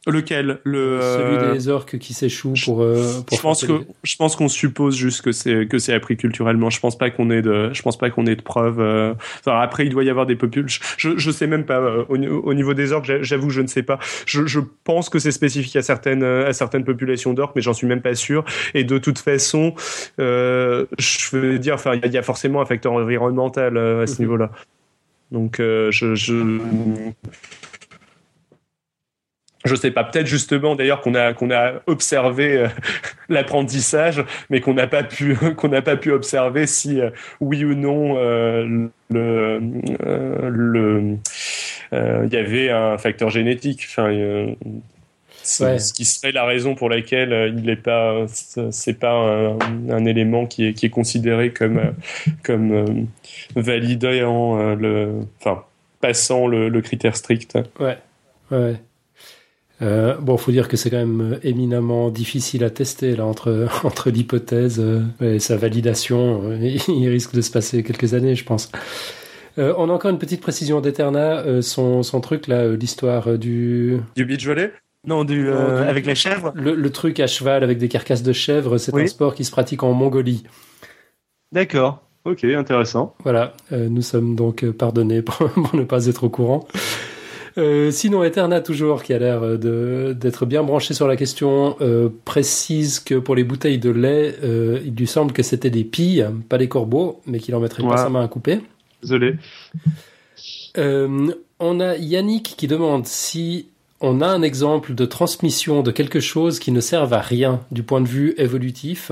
Lequel? Le celui euh, des orques qui s'échouent pour, euh, pour je pense que je pense qu'on suppose juste que c'est que c'est appris culturellement. Je pense pas qu'on ait de je pense pas qu'on ait de preuves euh... enfin après il doit y avoir des populations je je sais même pas euh, au, au, niveau des orques j'avoue je ne sais pas. Je, je pense que c'est spécifique à certaines à certaines populations d'orques mais j'en suis même pas sûr. Et de toute façon euh, je veux dire enfin il y, y, a forcément un facteur environnemental à ce mm -hmm. niveau là donc je, je je sais pas, peut-être justement d'ailleurs qu'on a qu'on a observé euh, l'apprentissage, mais qu'on n'a pas pu qu'on n'a pas pu observer si euh, oui ou non euh, le le il euh, y avait un facteur génétique. Enfin, ouais. ce qui serait la raison pour laquelle il n'est pas c'est pas un, un, élément qui est qui est considéré comme comme validant le enfin passant le, le critère strict. Ouais. Ouais. Euh, bon, faut dire que c'est quand même euh, éminemment difficile à tester là entre entre l'hypothèse euh, et sa validation. Euh, il risque de se passer quelques années, je pense. Euh, on a encore une petite précision d'Eterna, euh, son son truc là, l'histoire du du beach volley. Non, du, non, du avec les chèvres. Le, le, truc à cheval avec des carcasses de chèvres, c'est oui. un sport qui se pratique en Mongolie. D'accord. Ok, intéressant. Voilà, nous sommes donc pardonnés pour, pour ne pas être au courant. Euh, sinon, Eterna, toujours, qui a l'air d'être bien branché sur la question, euh, précise que pour les bouteilles de lait, euh, il lui semble que c'était des pilles, pas des corbeaux, mais qu'il en mettrait ouais. pas sa main à couper. Désolé. Euh, on a Yannick qui demande si on a un exemple de transmission de quelque chose qui ne serve à rien du point de vue évolutif.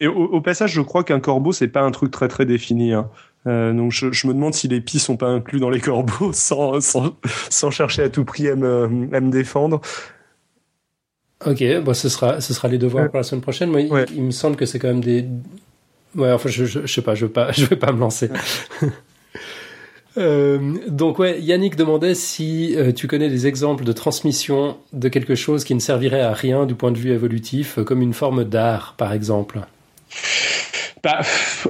Et au, au passage, je crois qu'un corbeau, c'est pas un truc très très défini. Hein. Euh, donc je, je, me demande si les pies sont pas inclus dans les corbeaux sans, sans, sans chercher à tout prix à me, à me défendre. Ok, bon, ce sera, ce sera les devoirs ouais. pour la semaine prochaine. Ouais. il, il, me semble que c'est quand même des. Ouais, enfin, je, je, je sais pas, je veux pas, je vais pas me lancer. Ouais. euh, donc ouais, Yannick demandait si euh, tu connais des exemples de transmission de quelque chose qui ne servirait à rien du point de vue évolutif, comme une forme d'art, par exemple. Bah,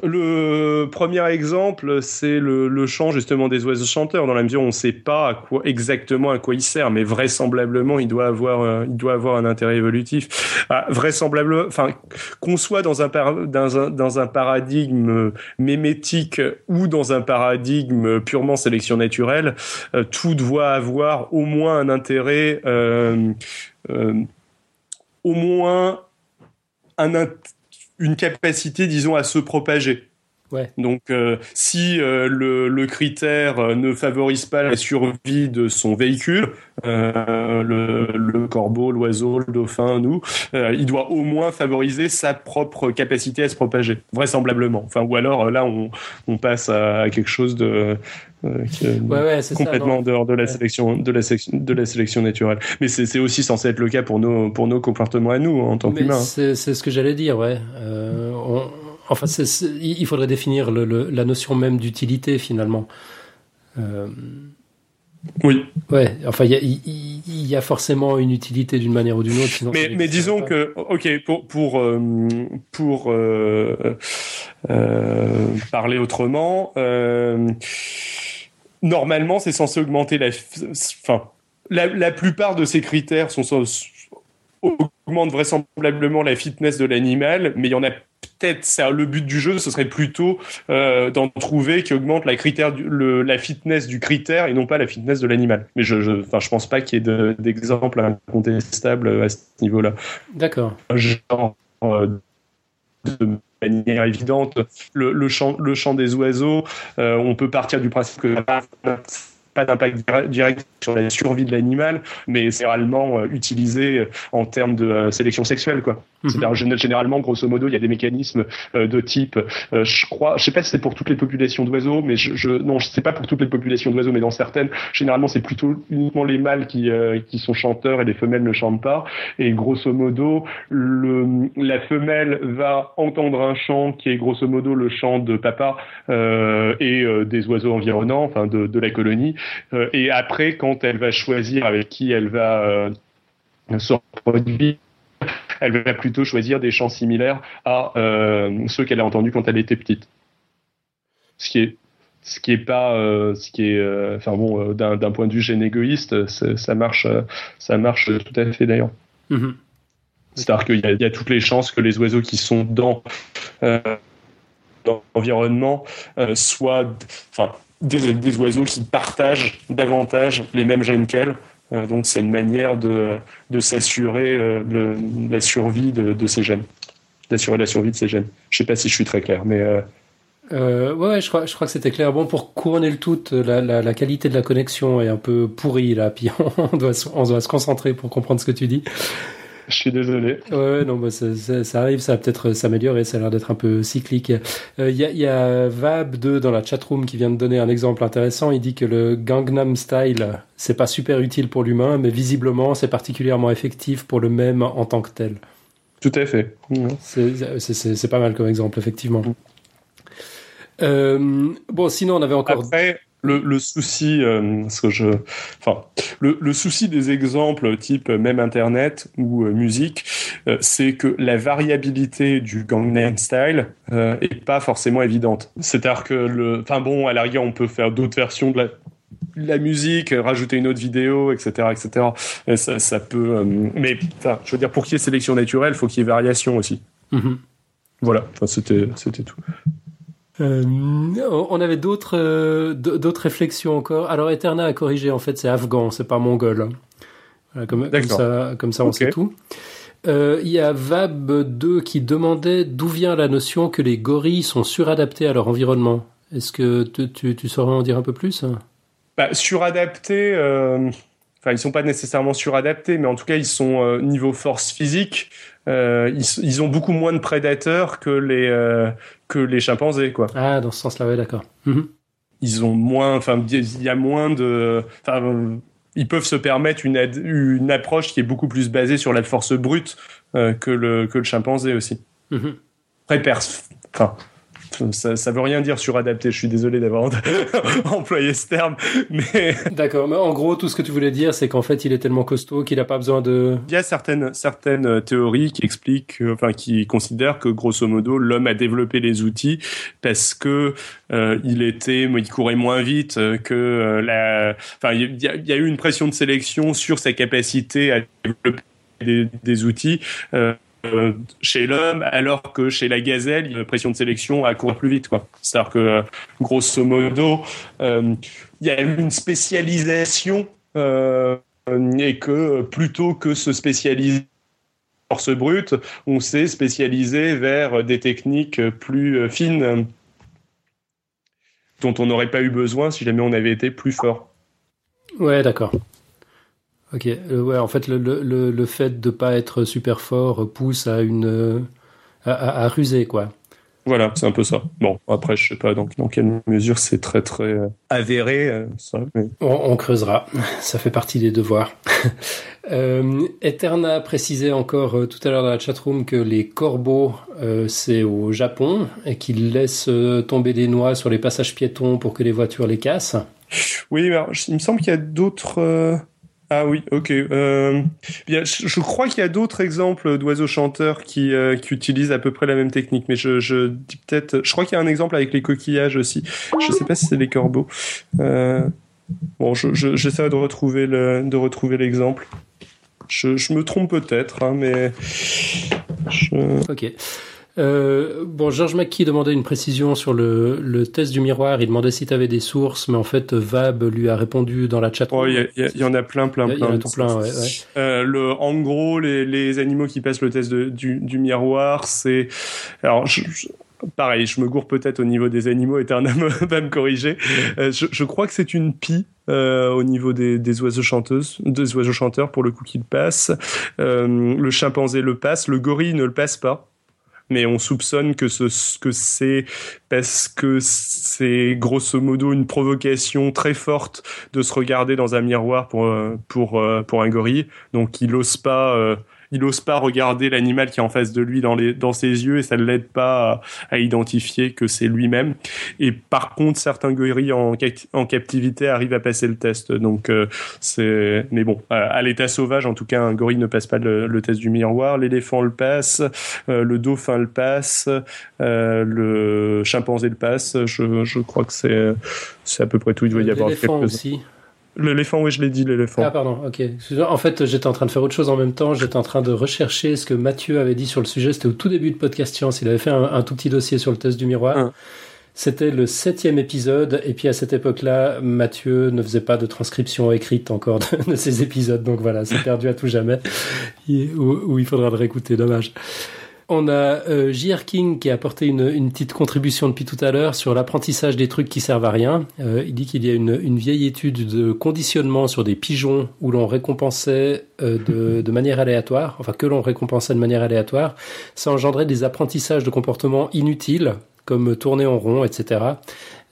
le premier exemple, c'est le, chant justement des oiseaux chanteurs, dans la mesure où on ne sait pas exactement à quoi il sert, mais vraisemblablement, il doit avoir, un intérêt évolutif. Ah, vraisemblablement, enfin, qu'on soit dans un paradigme mémétique ou dans un paradigme purement sélection naturelle, euh, tout doit avoir au moins un intérêt, euh, euh au moins un intérêt une capacité, disons, à se propager. Ouais. Donc, euh, si euh, le, le, critère euh, ne favorise pas la survie de son véhicule, le, le, corbeau, l'oiseau, le dauphin, nous, il doit au moins favoriser sa propre capacité à se propager, vraisemblablement. Enfin, ou alors là, on, on passe à, quelque chose de complètement en dehors de la sélection, de la, de la sélection naturelle. Mais c'est aussi censé être le cas pour nos, pour nos comportements à nous en tant qu'humains. C'est ce que j'allais dire, ouais. On Enfin, il faudrait définir la notion même d'utilité finalement. Euh, oui. Ouais. Enfin, il y, a, forcément une utilité d'une manière ou d'une autre. mais, disons que, ok, pour pour euh, euh, parler autrement, normalement, c'est censé augmenter la. Enfin, la, la, plupart de ces critères sont augmentent vraisemblablement la fitness de l'animal, mais il y en a peut-être c'est le but du jeu, ce serait plutôt euh, d'en trouver qui augmente la critère le, la fitness du critère et non pas la fitness de l'animal. Mais je, je, enfin, je pense pas qu'il y ait d'exemple incontestable à ce niveau-là. D'accord. Genre euh, de manière évidente, le, le, chant, le chant des oiseaux, euh, on peut partir du principe que pas d'impact direct sur la survie de l'animal, mais c'est réellement euh, utilisé euh, en termes de euh, sélection sexuelle, quoi. Mhm. C'est-à-dire généralement, grosso modo, il y a des mécanismes de type, je crois, je sais pas si c'est pour toutes les populations d'oiseaux, mais je, je non, je sais pas pour toutes les populations d'oiseaux, mais dans certaines, généralement, c'est plutôt uniquement les mâles qui qui sont chanteurs et les femelles ne chantent pas. Et grosso modo, le la femelle va entendre un chant qui est grosso modo le chant de papa euh, et des oiseaux environnants, enfin de, de la colonie. et après, quand elle va choisir avec qui elle va euh, se reproduire, elle va plutôt choisir des chants similaires à euh, ceux qu'elle a entendus quand elle était petite. Ce qui est ce qui est pas euh, ce qui est enfin bon d'un point de vue gène égoïste ça marche ça marche tout à fait d'ailleurs mm-hmm. c'est-à-dire qu'il y, a toutes les chances que les oiseaux qui sont dans l'environnement soient enfin des, oiseaux qui partagent davantage les mêmes gènes qu'elles. Euh, donc c'est une manière de, de s'assurer euh, la survie de, ces gènes, d'assurer la survie de ces gènes. Je sais pas si je suis très clair, mais euh... Euh, ouais, je crois, je crois que c'était clair. Bon, pour couronner le tout, la, la, la, qualité de la connexion est un peu pourrie là, puis on doit, on doit se concentrer pour comprendre ce que tu dis. Je suis désolé. Ouais, non, bah, ça, ça, arrive, ça va peut-être s'améliorer, ça a l'air d'être un peu cyclique. Il euh, y, a, y a Vab2 dans la chatroom qui vient de donner un exemple intéressant. Il dit que le Gangnam Style, c'est pas super utile pour l'humain, mais visiblement, c'est particulièrement effectif pour le même en tant que tel. Tout à fait. C'est pas mal comme exemple, effectivement. Euh, bon, sinon, on avait encore. Après, le, le, souci, euh, que je, enfin, le, le, souci des exemples type même internet ou euh, musique, euh, c'est que la variabilité du Gangnam Style est pas forcément évidente. C'est-à-dire que le, enfin bon, à la rigueur, on peut faire d'autres versions de la, la musique, rajouter une autre vidéo, etc., etc. Et ça, ça peut, mais je veux dire, pour qu'il y ait sélection naturelle, il faut qu'il y ait variation aussi. Mm-hmm. Voilà, enfin, c'était, c'était tout. Euh, on avait d'autres euh, d'autres réflexions encore. Alors Eterna a corrigé, en fait c'est afghan, c'est pas mongol. comme, ça, comme ça on sait tout. Euh, il y a Vab2 qui demandait d'où vient la notion que les gorilles sont suradaptés à leur environnement. Est-ce que tu, tu, saurais en dire un peu plus bah, Suradaptés, enfin ils sont pas nécessairement suradaptés, mais en tout cas ils sont niveau force physique, euh, ils, ont beaucoup moins de prédateurs que les euh, que les chimpanzés quoi. Ah dans ce sens-là ouais d'accord. Mhm. Ils ont moins enfin il y a moins de enfin ils peuvent se permettre une, une approche qui est beaucoup plus basée sur la force brute euh, que le que le chimpanzé aussi. Mmh. enfin ça, ça veut rien dire suradapté. Je suis désolé d'avoir employé ce terme, mais d'accord. Mais en gros, tout ce que tu voulais dire, c'est qu'en fait, il est tellement costaud qu'il n'a pas besoin de. Il y a certaines certaines théories qui expliquent, enfin, qui considèrent que grosso modo, l'homme a développé les outils parce que euh, il était, il courait moins vite que euh, la. Enfin, il y, a, y, a, eu une pression de sélection sur sa capacité à développer des, des outils. Euh, euh, chez l'homme, alors que chez la gazelle, il une pression de sélection à courir plus vite. C'est-à-dire que, euh, grosso modo, euh, il y a une spécialisation et que plutôt que se spécialiser force brute, on s'est spécialisé vers des techniques plus fines dont on n'aurait pas eu besoin si jamais on avait été plus fort. Ouais, d'accord. Ok, euh, ouais, en fait, le, le, le fait de pas être super fort pousse à une à, à, ruser, quoi. Voilà, c'est un peu ça. Bon, après, je sais pas dans, dans quelle mesure c'est très très euh, avéré euh, ça. Mais... On, on, creusera. Ça fait partie des devoirs. euh, Eterna précisait encore euh, tout à l'heure dans la chatroom que les corbeaux c'est au Japon et qu'ils laissent tomber des noix sur les passages piétons pour que les voitures les cassent. Oui, alors, il me semble qu'il y a d'autres ah oui, ok. Euh, je, crois qu'il y a d'autres exemples d'oiseaux chanteurs qui, euh, utilisent à peu près la même technique, mais je, dis peut-être. Je crois qu'il y a un exemple avec les coquillages aussi. Je sais pas si c'est les corbeaux. Euh, bon, j'essaie je, de retrouver l'exemple. Je, me trompe peut-être, hein, mais. Ok. Euh, bon, Georges McKee demandait une précision sur le, le test du miroir. Il demandait si tu avais des sources, mais en fait, Vab lui a répondu dans la chat. Oh, il y, y, en a plein, plein, plein. Y en a tout plein, ouais, ouais. Euh, le, en gros, les, les animaux qui passent le test de, du, du miroir, c'est... Alors, je, je pareil, je me gourre peut-être au niveau des animaux, Eternam va me corriger. Euh, je, je, crois que c'est une pie euh, au niveau des, des, oiseaux chanteuses, des oiseaux chanteurs pour le coup qu'il passe. Euh, le chimpanzé le passe, le gorille ne le passe pas mais on soupçonne que ce que c'est parce que c'est grosso modo une provocation très forte de se regarder dans un miroir pour pour pour un gorille. Donc il ose pas euh, il ose pas regarder l'animal qui est en face de lui dans les dans ses yeux et ça ne l'aide pas à, à, identifier que c'est lui-même. Et par contre, certains gorilles en, en captivité arrivent à passer le test. Donc euh, c'est mais bon, à, l'état sauvage, en tout cas, un gorille ne passe pas le, le test du miroir. L'éléphant le passe, euh, le dauphin le passe, euh, le chimpanzé le passe. Je, je crois que c'est c'est à peu près tout. Il doit y avoir quelques aussi. L'éléphant, oui, je l'ai dit, l'éléphant. Ah, pardon, ok. En fait, j'étais en train de faire autre chose en même temps. J'étais en train de rechercher ce que Mathieu avait dit sur le sujet. C'était au tout début de Podcast Science. Il avait fait un, un tout petit dossier sur le test du miroir. Ah. C'était le septième épisode. Et puis à cette époque-là, Mathieu ne faisait pas de transcription écrite encore de, de ces épisodes. Donc voilà, c'est perdu à tout jamais. Où, où il faudra le réécouter. Dommage. On a euh, J.R. King qui a apporté une, une, petite contribution depuis tout à l'heure sur l'apprentissage des trucs qui servent à rien. Euh, il dit qu'il y a une, une, vieille étude de conditionnement sur des pigeons où l'on récompensait euh, de, de, manière aléatoire, enfin que l'on récompensait de manière aléatoire. Ça engendrait des apprentissages de comportements inutiles comme tourner en rond, etc.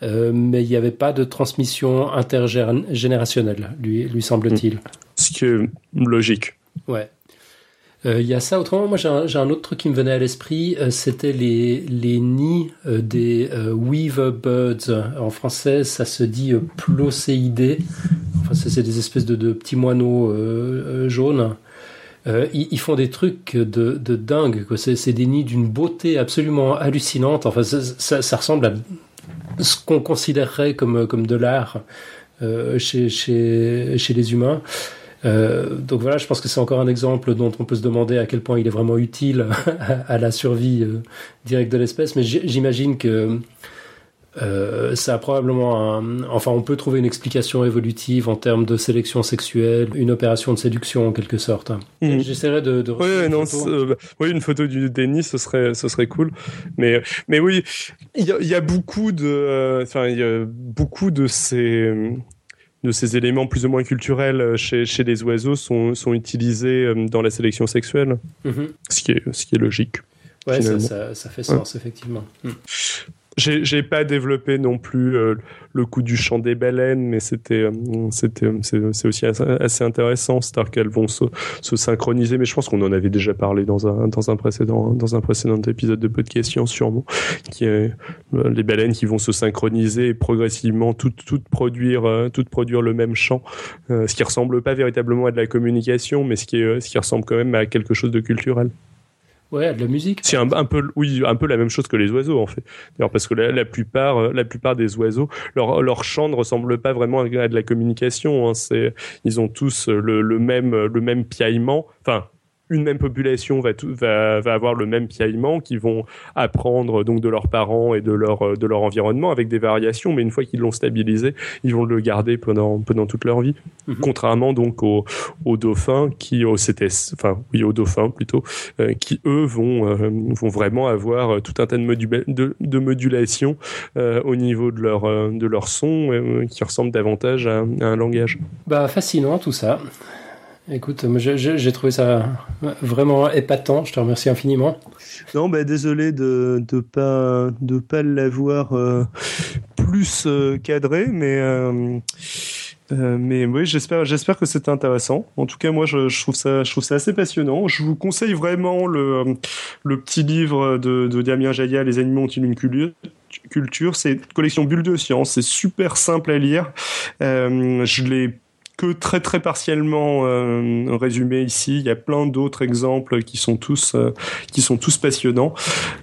Euh, mais il n'y avait pas de transmission intergénérationnelle, lui, lui semble-t-il. Ce qui est logique. Ouais. Euh, il y a ça. Autrement, moi, j'ai un, autre truc qui me venait à l'esprit. Euh, C'était les, les nids euh, des weaver birds. En français, ça se dit plocéidés. Enfin, c'est des espèces de, de petits moineaux jaunes. Ils, font des trucs de, de dingue. C'est des nids d'une beauté absolument hallucinante. Enfin, ça, ça, ça ressemble à ce qu'on considérerait comme, comme de l'art chez, chez, chez les humains. Euh, donc voilà, je pense que c'est encore un exemple dont on peut se demander à quel point il est vraiment utile à, à la survie euh, directe de l'espèce. Mais j'imagine que euh, ça a probablement un... Enfin, on peut trouver une explication évolutive en termes de sélection sexuelle, une opération de séduction en quelque sorte. Mmh. J'essaierai de... de oui, une non, photo. Euh, oui, une photo du Denis, ce serait, ce serait cool. Mais, mais oui, il y a, beaucoup de... Enfin, il y a beaucoup de ces de ces éléments plus ou moins culturels euh, chez, chez les oiseaux sont, sont utilisés euh, dans la sélection sexuelle, mm -hmm. ce, qui est, ce qui est logique. Ouais, ça, ça, ça, fait sens, ouais. effectivement. Mm. J'ai pas développé non plus euh, le coup du chant des baleines, mais c'était euh, c'était c'est aussi assez intéressant, c'est-à-dire qu'elles vont se, se, synchroniser. Mais je pense qu'on en avait déjà parlé dans un dans un précédent dans un précédent épisode de podcast sûrement, qui est euh, les baleines qui vont se synchroniser et progressivement toutes toutes produire euh, toutes produire le même chant, euh, ce qui ressemble pas véritablement à de la communication, mais ce qui est ce qui ressemble quand même à quelque chose de culturel. Ouais, de la musique. C'est un, peu, oui, un peu la même chose que les oiseaux en fait. D'ailleurs, parce que la, plupart, euh, la plupart des oiseaux, leur, leur chant ne ressemble pas vraiment à de la communication. Hein. C'est, ils ont tous le, le même, le même piaillement. Enfin, une même population va, va, va, avoir le même piaillement, qui vont apprendre donc de leurs parents et de leur, de leur environnement avec des variations, mais une fois qu'ils l'ont stabilisé, ils vont le garder pendant, pendant toute leur vie. Mhm. Contrairement donc aux, aux, dauphins qui, au CTS, enfin oui aux dauphins plutôt, euh, qui eux vont, euh, vont vraiment avoir tout un tas de, de, de modulation euh, au niveau de leur, de leur son qui ressemble davantage à, à un langage. Bah fascinant tout ça. Écoute, j'ai trouvé ça vraiment épatant. Je te remercie infiniment. Non, bah, désolé de ne pas, de pas l'avoir euh, plus euh, cadré, mais, euh, mais oui, j'espère, que c'était intéressant. En tout cas, moi, je, trouve ça, je trouve ça assez passionnant. Je vous conseille vraiment le, le petit livre de, Damien Jaya, Les animaux ont-ils une culture C'est une collection Bulle de science. C'est super simple à lire. je l'ai que très très partiellement euh, résumé ici. Il y a plein d'autres exemples qui sont tous euh, qui sont tous passionnants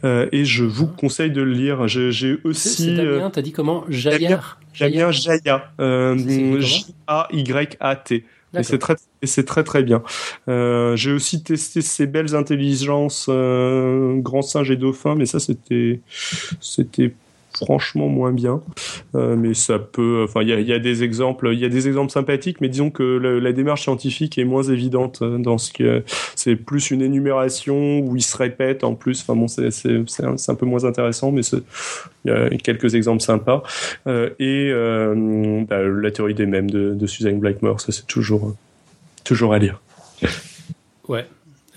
euh, et je vous conseille de le lire. J'ai aussi. Damien, t'as dit comment Jaillard. Damien Jaya. J A Y A T. Et c'est très, c'est très très bien. J'ai aussi testé ces belles intelligences grand singe et dauphin, mais ça c'était, c'était franchement moins bien. Euh, mais ça peut. Enfin, il y a, des exemples, il y a des exemples sympathiques, mais disons que la démarche scientifique est moins évidente euh, dans ce que c'est plus une énumération où il se répète en plus. Enfin bon, c'est c'est un, peu moins intéressant, mais il y a quelques exemples sympas. Euh, et bah, la théorie des mêmes de, de Suzanne Blackmore, ça c'est toujours toujours à lire. Ouais,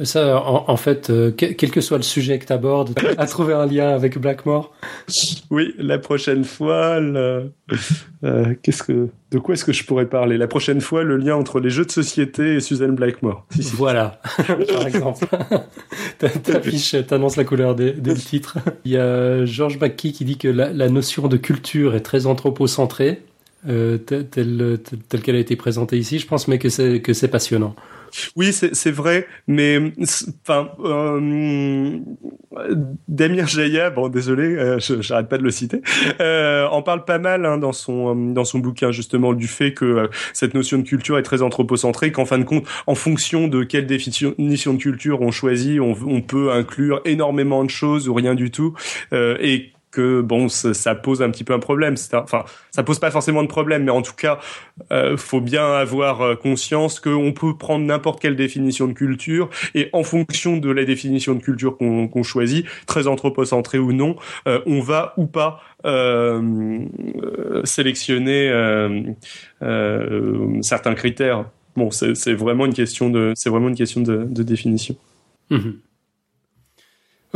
ça, en, fait, euh, quel que soit le sujet que tu abordes, à trouver un lien avec Blackmore. Oui, la prochaine fois, le... euh, qu'est-ce que, de quoi est-ce que je pourrais parler? La prochaine fois, le lien entre les jeux de société et Suzanne Blackmore. Voilà, par exemple. T'affiches, t'annonces la couleur des, des, titres. Il y a Georges Backy qui dit que la, la notion de culture est très anthropocentrée, euh, telle, telle qu'elle a été présentée ici, je pense, mais que c'est que c'est passionnant. Oui, c'est vrai, mais enfin, euh, Damien Jaya, bon, désolé, euh, j'arrête pas de le citer, euh, en parle pas mal hein, dans son dans son bouquin justement du fait que euh, cette notion de culture est très anthropocentrée, qu'en fin de compte, en fonction de quelle définition de culture on choisit, on, peut inclure énormément de choses ou rien du tout, et que bon, ça, pose un petit peu un problème. Enfin, ça pose pas forcément de problème, mais en tout cas, euh, faut bien avoir euh, conscience qu'on peut prendre n'importe quelle définition de culture et en fonction de la définition de culture qu'on choisit, très anthropocentrée ou non, euh, on va ou pas euh, sélectionner certains critères. Bon, c'est vraiment une question de, c'est vraiment une question de, définition. Mmh.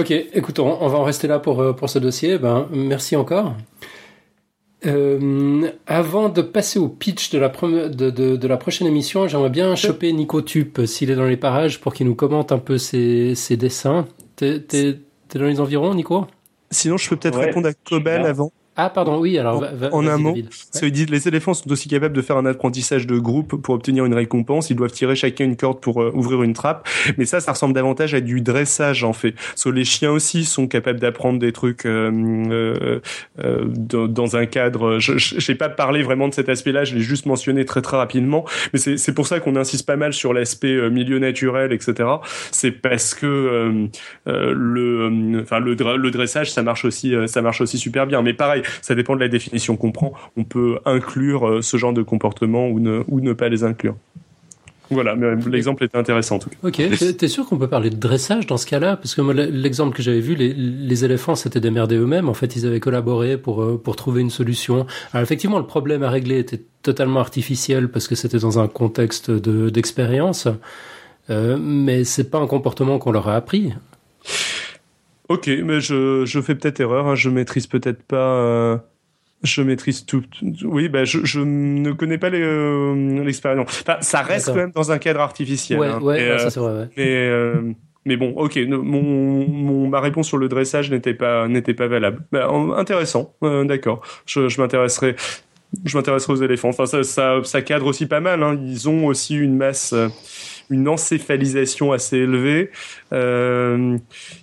Ok, écoute, on, va en rester là pour, euh, pour ce dossier. Ben, merci encore. Euh, avant de passer au pitch de la, de, de, de la prochaine émission, j'aimerais bien choper Nico Tup s'il est dans les parages pour qu'il nous commente un peu ses, ses dessins. T'es dans les environs, Nico? Sinon, je peux peut-être répondre à Cobel avant. Ah, pardon, oui, alors. En, un mot, les éléphants sont aussi capables de faire un apprentissage de groupe pour obtenir une récompense. Ils doivent tirer chacun une corde pour euh, ouvrir une trappe. Mais ça, ça ressemble davantage à du dressage, en fait. So, les chiens aussi sont capables d'apprendre des trucs euh, euh, euh dans, un cadre. Je n'ai pas parlé vraiment de cet aspect-là, je l'ai juste mentionné très très rapidement. Mais c'est pour ça qu'on insiste pas mal sur l'aspect milieu naturel, etc. C'est parce que le, enfin le, le dressage, ça marche aussi, ça marche aussi super bien. Mais pareil, ça dépend de la définition qu'on prend. On peut inclure euh, ce genre de comportement ou ne, ou ne pas les inclure. Voilà, mais l'exemple était intéressant en tout cas. Ok, t'es sûr qu'on peut parler de dressage dans ce cas-là? Parce que moi, l'exemple que j'avais vu, les, les éléphants s'étaient démerdés eux-mêmes. En fait, ils avaient collaboré pour euh, pour trouver une solution. Alors effectivement, le problème à régler était totalement artificiel parce que c'était dans un contexte de d'expérience. Euh, mais c'est pas un comportement qu'on leur a appris. Ok, mais je, je fais peut-être erreur. Hein. Je maîtrise peut-être pas. Euh, je maîtrise tout. Oui, bah je, je ne connais pas euh, l'expérience. enfin, ça reste quand même dans un cadre artificiel. Ouais, hein. ouais, ça c'est vrai. Ouais. Mais euh, mais bon, ok. Mon, mon ma réponse sur le dressage n'était pas n'était pas valable. Bah, intéressant. D'accord. Je, je m'intéresserai. Je m'intéresserai aux éléphants. Enfin, ça, ça, ça cadre aussi pas mal. Hein. Ils ont aussi une masse une encéphalisation assez élevée. Euh,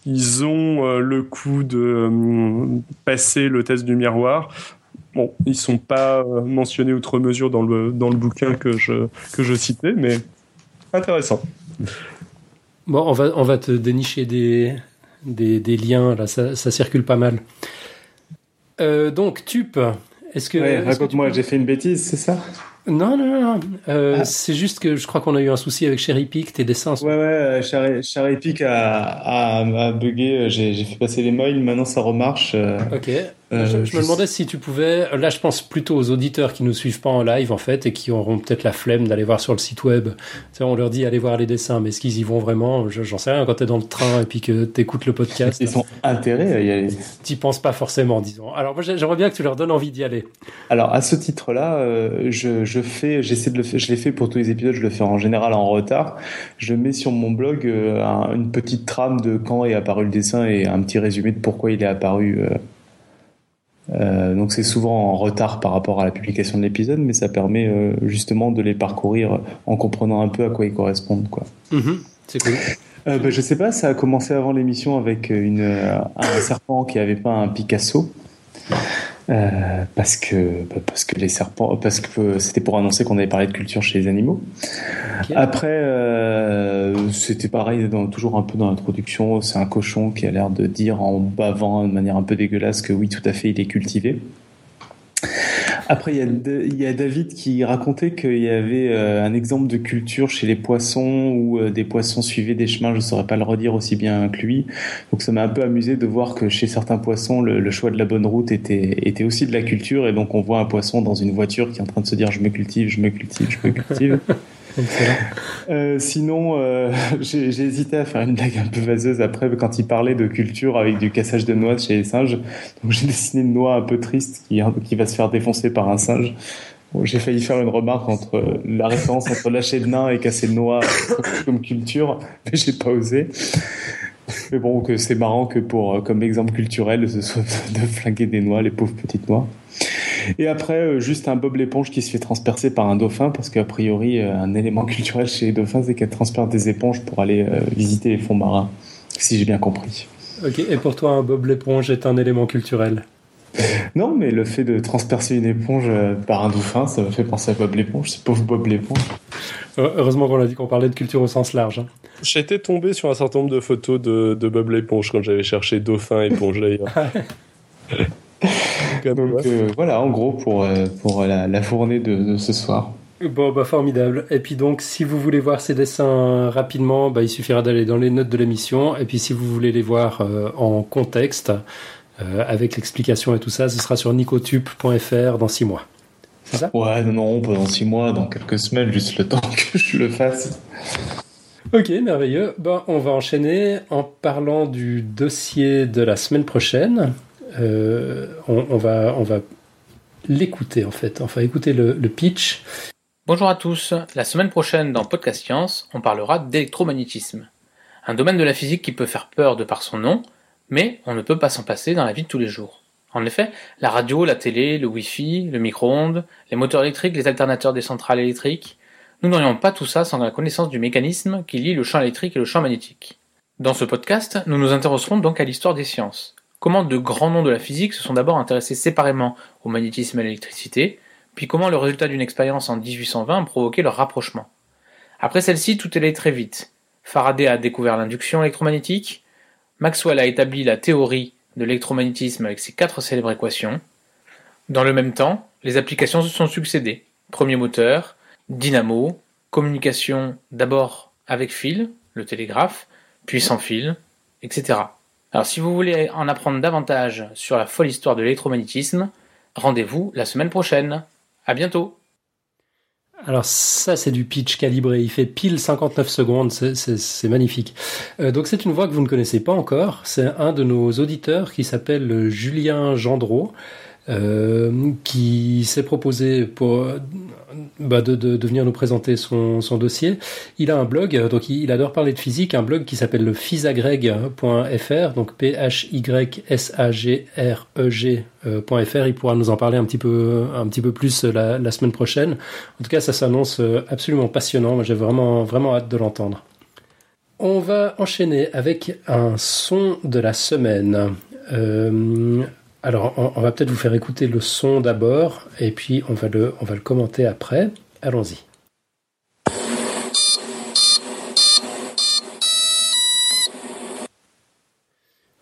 ils ont euh, le coup de euh, passer le test du miroir. Bon, ils sont pas mentionnés outre mesure dans le dans le bouquin que je que je citais, mais intéressant. Bon, on va, on va te dénicher des, des, des liens, là, ça, ça circule pas mal. Euh, donc, Tup, est-ce que. Ouais, raconte-moi, j'ai fait une bêtise, c'est ça? Non, non, non. Euh, ah. C'est juste que je crois qu'on a eu un souci avec Cherry Peak, tes dessins. Ouais, ouais, Cherry, Cherry Peak a, a, a bugué. J'ai fait passer les mails, maintenant ça remarche. Euh, ok. Euh, je, me demandais si tu pouvais. Là, je pense plutôt aux auditeurs qui nous suivent pas en live en fait et qui auront peut-être la flemme d'aller voir sur le site web. Tu on leur dit allez voir les dessins, mais est-ce qu'ils y vont vraiment? J'en sais rien. Quand tu es dans le train et puis que tu écoutes le podcast, ils sont intérêts à y aller. T'y penses pas forcément, disons. Alors moi, j'aimerais bien que tu leur donnes envie d'y aller. Alors à ce titre-là, euh, je, je, fais, j'essaie de le faire. Je l'ai fait pour tous les épisodes. Je le fais en général en retard. Je mets sur mon blog euh, une petite trame de quand est apparu le dessin et un petit résumé de pourquoi il est apparu. Euh, donc c'est souvent en retard par rapport à la publication de l'épisode, mais ça permet euh, justement de les parcourir en comprenant un peu à quoi ils correspondent. Quoi. Mm-hmm. c'est cool. Euh, bah, je sais pas, ça a commencé avant l'émission avec une, un serpent qui avait pas un Picasso. Euh, parce que bah, parce que les serpents parce que c'était pour annoncer qu'on avait parlé de culture chez les animaux. Après euh, c'était pareil dans, toujours un peu dans l'introduction, c'est un cochon qui a l'air de dire en bavant de manière un peu dégueulasse que oui tout à fait il est cultivé. Après, il y, a David qui racontait qu'il y avait euh, un exemple de culture chez les poissons où euh, des poissons suivaient des chemins, je ne saurais pas le redire aussi bien que lui. Donc ça m'a un peu amusé de voir que chez certains poissons, le, choix de la bonne route était, était aussi de la culture. Et donc on voit un poisson dans une voiture qui est en train de se dire je me cultive, je me cultive, je me cultive. Euh, sinon, euh, j'ai hésité à faire une blague un peu vaseuse après quand il parlait de culture avec du cassage de noix chez les singes. Donc j'ai dessiné une noix un peu triste qui, qui va se faire défoncer par un singe. j'ai failli faire une remarque entre la référence entre lâcher le nain et casser le noix comme culture, mais j'ai pas osé. Mais bon, que c'est marrant que pour comme exemple culturel, ce soit de flinguer des noix, les pauvres petites noix. Et après, euh, juste un Bob l'éponge qui se fait transpercer par un dauphin, parce qu'a priori, euh, un élément culturel chez les dauphins, c'est qu'elles transpercent des éponges pour aller euh, visiter les fonds marins, si j'ai bien compris. Ok, et pour toi, un Bob l'éponge est un élément culturel? Non, mais le fait de transpercer une éponge par un dauphin, ça me fait penser à Bob l'éponge, c'est pauvre Bob l'éponge. Heureusement qu'on a dit qu'on parlait de culture au sens large. Hein. J'étais tombé sur un certain nombre de photos de, de Bob l'éponge quand j'avais cherché dauphin éponge d'ailleurs. Donc euh, voilà, en gros, pour, euh, pour la, la fournée de, ce soir. Bon, bah formidable. Et puis donc, si vous voulez voir ces dessins rapidement, bah, il suffira d'aller dans les notes de l'émission. Et puis si vous voulez les voir euh, en contexte, avec l'explication et tout ça, ce sera sur nicotube.fr dans six mois. C'est ça? Ouais, non, non, pas dans six mois, dans quelques semaines, juste le temps que je le fasse. Ok, merveilleux. Bon, on va enchaîner en parlant du dossier de la semaine prochaine. Euh, on, va, on l'écouter en fait, enfin écouter le, le pitch. Bonjour à tous, la semaine prochaine dans Podcast Science, on parlera d'électromagnétisme. Un domaine de la physique qui peut faire peur de par son nom, mais on ne peut pas s'en passer dans la vie de tous les jours. En effet, la radio, la télé, le Wi-Fi, le micro-ondes, les moteurs électriques, les alternateurs des centrales électriques, nous n'aurions pas tout ça sans la connaissance du mécanisme qui lie le champ électrique et le champ magnétique. Dans ce podcast, nous nous intéresserons donc à l'histoire des sciences, comment de grands noms de la physique se sont d'abord intéressés séparément au magnétisme et à l'électricité, puis comment le résultat d'une expérience en 1820 a provoqué leur rapprochement. Après celle-ci, tout est allé très vite. Faraday a découvert l'induction électromagnétique, Maxwell a établi la théorie de l'électromagnétisme avec ses quatre célèbres équations. Dans le même temps, les applications se sont succédées. Premier moteur, dynamo, communication d'abord avec fil, le télégraphe, puis sans fil, etc. Alors si vous voulez en apprendre davantage sur la folle histoire de l'électromagnétisme, rendez-vous la semaine prochaine. À bientôt. Alors ça c'est du pitch calibré, il fait pile 59 secondes, c'est magnifique. Euh, donc c'est une voix que vous ne connaissez pas encore, c'est un de nos auditeurs qui s'appelle Julien Gendreau. Euh, qui s'est proposé bah, de, venir nous présenter son, dossier. Il a un blog, donc il, adore parler de physique, un blog qui s'appelle le physagreg.fr, donc P-H-Y-S-A-G-R-E-G.fr. Il pourra nous en parler un petit peu, un petit peu plus la, la semaine prochaine. En tout cas, ça s'annonce absolument passionnant. J'ai vraiment, vraiment hâte de l'entendre. On va enchaîner avec un son de la semaine. Euh, alors, on, va peut-être vous faire écouter le son d'abord, et puis on va le, on va le commenter après. Allons-y.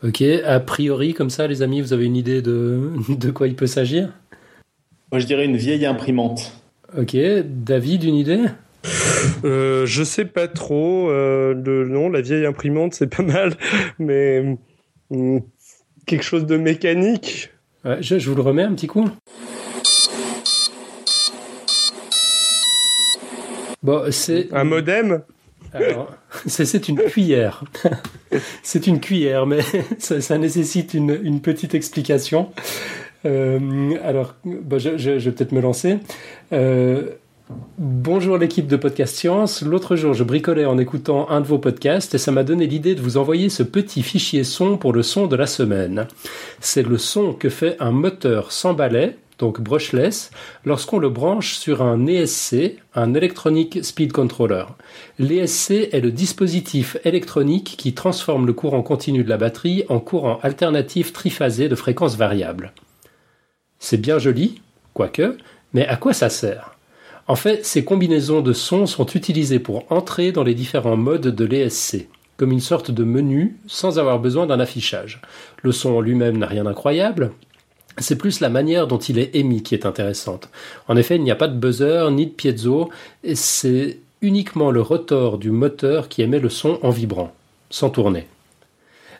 Ok, a priori, comme ça, les amis, vous avez une idée de, de quoi il peut s'agir? Moi, je dirais une vieille imprimante. Ok, David, une idée? Euh, Je sais pas trop. Euh, le nom, la vieille imprimante, c'est pas mal, mais hum, quelque chose de mécanique. Ouais, je, je vous le remets un petit coup. Bon, c'est Un modem Alors, c'est c'est une cuillère. c'est une cuillère, mais ça, ça nécessite une, une petite explication. Euh, alors, bon, je, je- je vais peut-être me lancer. Euh, bonjour l'équipe de Podcast Science. L'autre jour, je bricolais en écoutant un de vos podcasts et ça m'a donné l'idée de vous envoyer ce petit fichier son pour le son de la semaine. C'est le son que fait un moteur sans balai, donc brushless, lorsqu'on le branche sur un ESC, un Electronic Speed Controller. L'ESC est le dispositif électronique qui transforme le courant continu de la batterie en courant alternatif triphasé de fréquence variable. C'est bien joli, quoique, mais à quoi ça sert? En fait, ces combinaisons de sons sont utilisées pour entrer dans les différents modes de l'ESC, comme une sorte de menu sans avoir besoin d'un affichage. Le son en lui-même n'a rien d'incroyable, c'est plus la manière dont il est émis qui est intéressante. En effet, il n'y a pas de buzzer ni de piezo, et c'est uniquement le rotor du moteur qui émet le son en vibrant, sans tourner.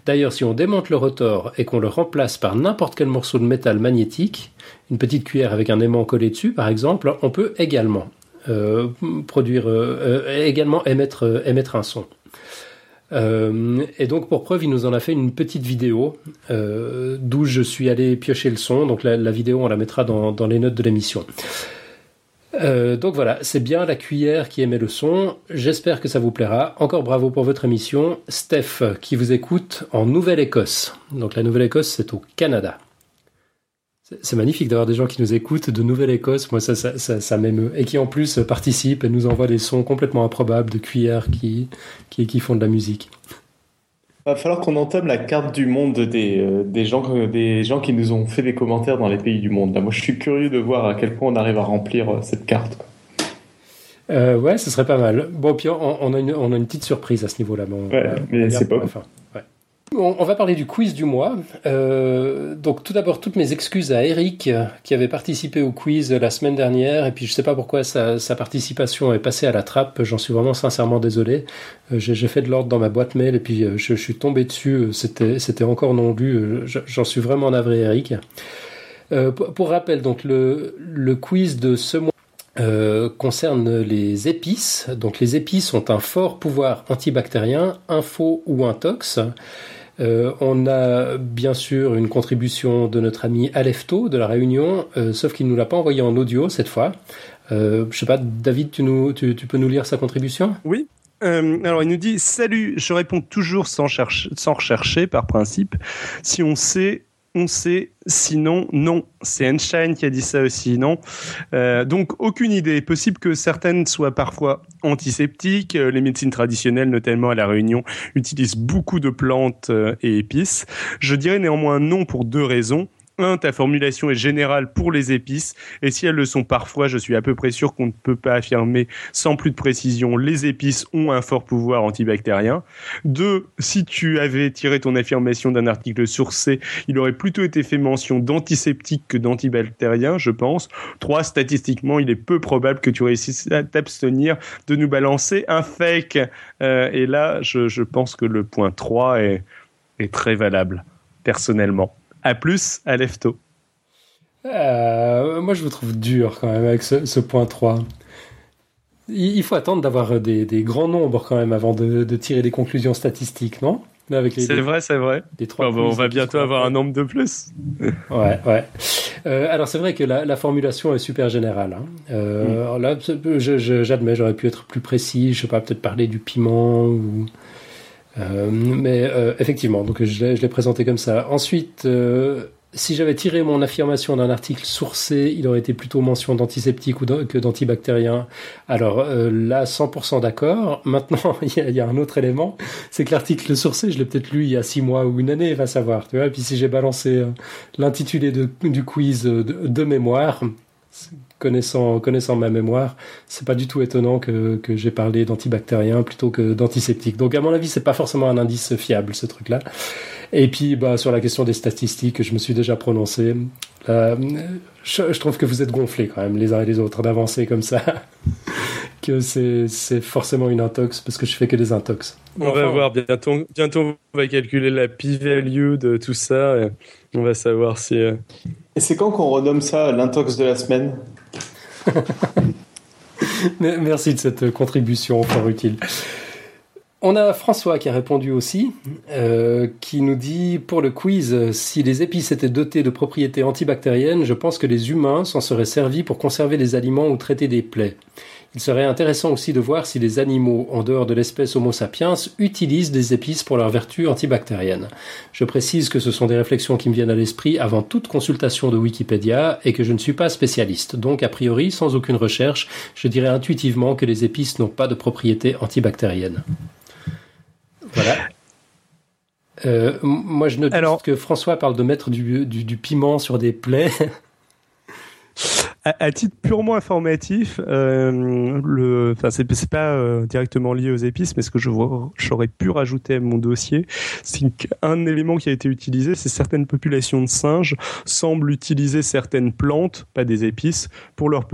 D'ailleurs, si on démonte le rotor et qu'on le remplace par n'importe quel morceau de métal magnétique, une petite cuillère avec un aimant collé dessus par exemple, on peut également euh, produire, euh, euh, également émettre, un son. Et donc pour preuve, il nous en a fait une petite vidéo d'où je suis allé piocher le son. Donc la, vidéo, on la mettra dans les notes de l'émission. Euh, donc voilà, c'est bien la cuillère qui émet le son. J'espère que ça vous plaira. Encore bravo pour votre émission. Steph, qui vous écoute en Nouvelle-Écosse. Donc la Nouvelle-Écosse, c'est au Canada. C'est- magnifique d'avoir des gens qui nous écoutent de Nouvelle-Écosse. Moi, ça, ça, m'émeut. Et qui en plus participent et nous envoient des sons complètement improbables de cuillères qui, qui font de la musique. Va falloir qu'on entame la carte du monde des, euh, des, gens, des gens qui nous ont fait des commentaires dans les pays du monde. Là, moi, je suis curieux de voir à quel point on arrive à remplir euh, cette carte. Euh, ouais, ce serait pas mal. Bon, puis on, on a, une, on a une petite surprise à ce niveau-là. mais on- Ouais, mais c'est pas on va parler du quiz du mois. Euh, donc, tout d'abord, toutes mes excuses à Eric, euh, qui avait participé au quiz la semaine dernière. Et puis, je sais pas pourquoi sa, participation est passée à la trappe. J'en suis vraiment sincèrement désolé. Euh, J'ai fait de l'ordre dans ma boîte mail et puis je, suis tombé dessus. C'était encore non lu. Je- J'en suis vraiment navré, Eric. Pour, rappel, donc le, quiz de ce mois concerne les épices. Donc les épices ont un fort pouvoir antibactérien, info ou intox. Euh, on a bien sûr une contribution de notre ami Alefto de la Réunion, euh, sauf qu'il nous l'a pas envoyé en audio cette fois. Euh, je sais pas, David, tu, nous, tu, tu peux nous lire sa contribution? Oui. Euh, alors, il nous dit Salut, je réponds toujours sans, chercher, sans rechercher par principe. Si on sait, on sait. Sinon, non. C'est Einstein qui a dit ça aussi, non Euh, Donc, aucune idée. Possible que certaines soient parfois antiseptiques. Euh, Les médecines traditionnelles, notamment à La Réunion, utilisent beaucoup de plantes euh, et épices. Je dirais néanmoins non pour deux raisons. Un, ta formulation est générale pour les épices, et si elles le sont parfois, je suis à peu près sûr qu'on ne peut pas affirmer sans plus de précision, les épices ont un fort pouvoir antibactérien. Deux, si tu avais tiré ton affirmation d'un article sourcé, il aurait plutôt été fait mention d'antiseptique que d'antibactérien, je pense. Trois, statistiquement, il est peu probable que tu réussisses à t'abstenir de nous balancer un fake. Euh, et là, je, je pense que le point 3 est, est très valable, personnellement. À plus, à Lefto. Euh, Moi, je vous trouve dur quand même avec ce, ce point 3. Il il faut attendre d'avoir des, des grands nombres quand même avant de, de tirer des conclusions statistiques, non? C'est vrai, c'est vrai. les trois Bon, bon, on va bientôt avoir un nombre de plus. Ouais, ouais. Euh, alors c'est vrai que la, la formulation est super générale. hein. Euh, alors là, j'admets, j'aurais pu être plus précis. Je sais pas, peut-être parler du piment ou. Euh, mais euh, effectivement, donc je l'ai présenté comme ça. Ensuite, euh, si j'avais tiré mon affirmation d'un article sourcé, il aurait été plutôt mention d'antiseptique ou que d'antibactérien. Alors euh, là, 100% d'accord. Maintenant, il y, y a un autre élément, c'est que l'article sourcé, je l'ai peut-être lu il y a six mois ou une année, va savoir. Tu vois. Et puis si j'ai balancé euh, l'intitulé du quiz de mémoire, connaissant, connaissant ma mémoire, c'est pas du tout étonnant que, que j'ai parlé d'antibactérien plutôt que d'antiseptique. Donc à mon avis, c'est pas forcément un indice fiable ce truc-là. Et puis, bah, sur la question des statistiques, je me suis déjà prononcé. Euh, je, je, trouve que vous êtes gonflés quand même, les uns et les autres, d'avancer comme ça. que c'est forcément une intox, parce que je fais que des intox. On va voir bientôt. Bientôt, on va calculer la p-value de tout ça. Et on va savoir si. Euh, et c'est quand qu'on renomme ça l'intox de la semaine? Merci de cette contribution fort utile. On a François qui a répondu aussi, euh, qui nous dit pour le quiz, si les épices étaient dotées de propriétés antibactériennes, je pense que les humains s'en seraient servis pour conserver les aliments ou traiter des plaies. Il serait intéressant aussi de voir si les animaux, en dehors de l'espèce Homo sapiens, utilisent des épices pour leurs vertus antibactériennes. Je précise que ce sont des réflexions qui me viennent à l'esprit avant toute consultation de Wikipédia et que je ne suis pas spécialiste. Donc, a priori, sans aucune recherche, je dirais intuitivement que les épices n'ont pas de propriétés antibactériennes. Voilà. Euh, moi, je note Alors, que François parle de mettre du, du piment sur des plaies. à, titre purement informatif, euh, le, enfin c'est, pas euh, directement lié aux épices, mais ce que je j'aurais pu rajouter à mon dossier, c'est qu'un élément qui a été utilisé, c'est certaines populations de singes semblent utiliser certaines plantes, pas des épices, pour leur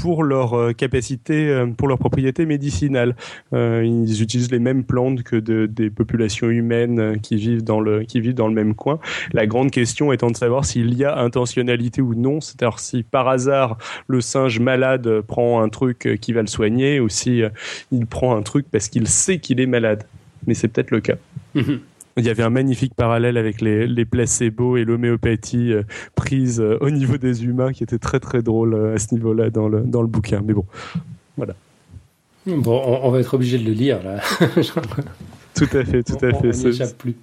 pour leur euh, capacité, euh, pour leur propriété médicinale. Euh, ils utilisent les mêmes plantes que de, des populations humaines qui vivent dans le qui vivent dans le même coin. La grande question étant de savoir s'il y a intentionnalité ou non, c'est-à-dire si par hasard le singe malade prend un truc qui va le soigner ou si euh, il prend un truc parce qu'il sait qu'il est malade. Mais c'est peut-être le cas. Mhm. Il y avait un magnifique parallèle avec les, les placebos et l'homéopathie euh, prise euh, au niveau des humains qui était très très drôle à ce niveau-là dans le, dans le bouquin. Mais bon, voilà. Bon, on, va être obligé de le lire là. tout à fait, tout à fait. On n'échappe plus.